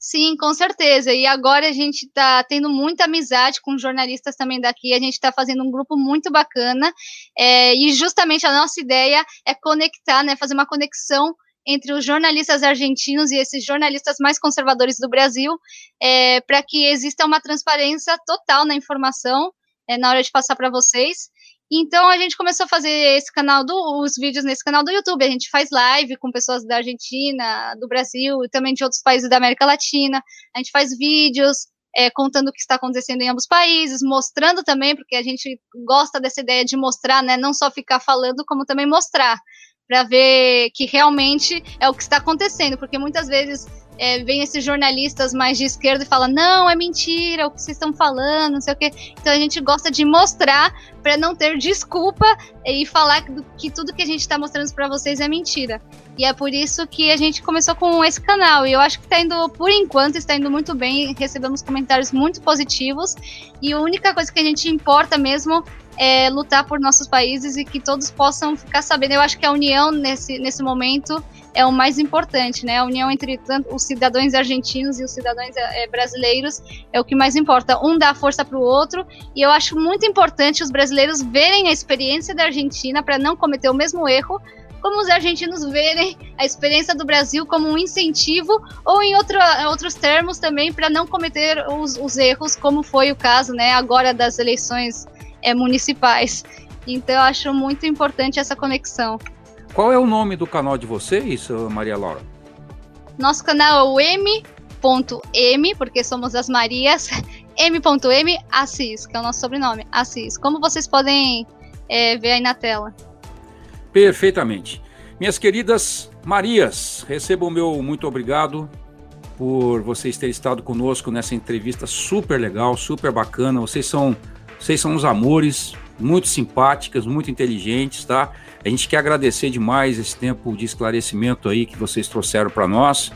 Sim, com certeza. E agora a gente está tendo muita amizade com jornalistas também daqui. A gente está fazendo um grupo muito bacana. É, e justamente a nossa ideia é conectar, né, fazer uma conexão entre os jornalistas argentinos e esses jornalistas mais conservadores do Brasil, é, para que exista uma transparência total na informação é, na hora de passar para vocês. Então a gente começou a fazer esse canal do, os vídeos nesse canal do YouTube. A gente faz live com pessoas da Argentina, do Brasil e também de outros países da América Latina. A gente faz vídeos é, contando o que está acontecendo em ambos países, mostrando também, porque a gente gosta dessa ideia de mostrar, né? Não só ficar falando, como também mostrar para ver que realmente é o que está acontecendo, porque muitas vezes é, vem esses jornalistas mais de esquerda e fala não, é mentira o que vocês estão falando, não sei o quê. Então a gente gosta de mostrar para não ter desculpa e falar que tudo que a gente está mostrando para vocês é mentira. E é por isso que a gente começou com esse canal. E eu acho que está indo, por enquanto, está indo muito bem. Recebemos comentários muito positivos. E a única coisa que a gente importa mesmo é, lutar por nossos países e que todos possam ficar sabendo. Eu acho que a união nesse, nesse momento é o mais importante, né? A união entre tanto, os cidadãos argentinos e os cidadãos é, brasileiros é o que mais importa. Um dá força para o outro e eu acho muito importante os brasileiros verem a experiência da Argentina para não cometer o mesmo erro como os argentinos verem a experiência do Brasil como um incentivo, ou em outro, outros termos também, para não cometer os, os, erros, como foi o caso né, agora das eleições é, municipais. Então eu acho muito importante essa conexão. Qual é o nome do canal de vocês, Maria Laura? Nosso canal é o M.M, porque somos as Marias, M.M Assis, que é o nosso sobrenome, Assis. Como vocês podem é, ver aí na tela. Perfeitamente. Minhas queridas Marias, receba o meu muito obrigado por vocês terem estado conosco nessa entrevista super legal, super bacana. Vocês são vocês são uns amores, muito simpáticas, muito inteligentes, tá? A gente quer agradecer demais esse tempo de esclarecimento aí que vocês trouxeram para nós.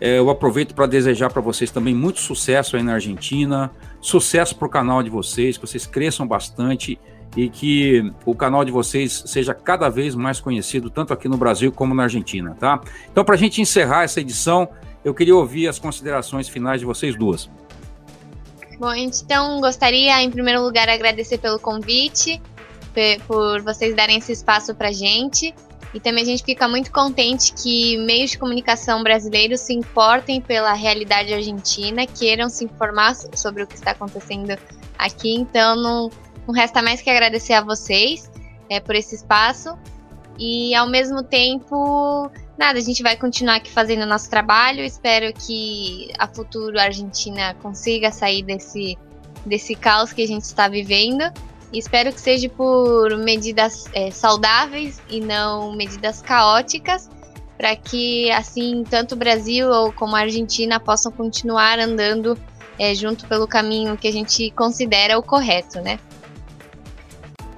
É, eu aproveito para desejar para vocês também muito sucesso aí na Argentina, sucesso para o canal de vocês, que vocês cresçam bastante e que o canal de vocês seja cada vez mais conhecido, tanto aqui no Brasil como na Argentina, tá? Então, para a gente encerrar essa edição, eu queria ouvir as considerações finais de vocês duas. Bom, então gostaria, em primeiro lugar, agradecer pelo convite, por vocês darem esse espaço para gente. E também a gente fica muito contente que meios de comunicação brasileiros se importem pela realidade argentina, queiram se informar sobre o que está acontecendo aqui. Então, não, não resta mais que agradecer a vocês é, por esse espaço. E, ao mesmo tempo, nada, a gente vai continuar aqui fazendo o nosso trabalho. Espero que a futuro Argentina consiga sair desse, desse caos que a gente está vivendo. E espero que seja por medidas é, saudáveis e não medidas caóticas, para que assim tanto o Brasil como a Argentina possam continuar andando é, junto pelo caminho que a gente considera o correto, né?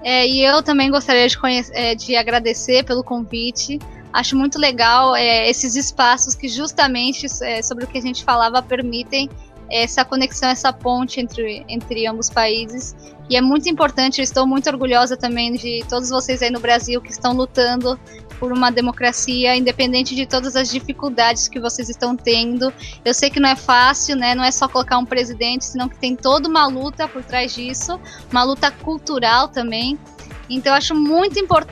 É, e eu também gostaria de, é, de agradecer pelo convite. Acho muito legal é, esses espaços que justamente é, sobre o que a gente falava permitem essa conexão, essa ponte entre, entre ambos países. E é muito importante, estou muito orgulhosa também de todos vocês aí no Brasil que estão lutando por uma democracia, independente de todas as dificuldades que vocês estão tendo. Eu sei que não é fácil, né? Não é só colocar um presidente, senão que tem toda uma luta por trás disso, uma luta cultural também. Então eu acho muito importante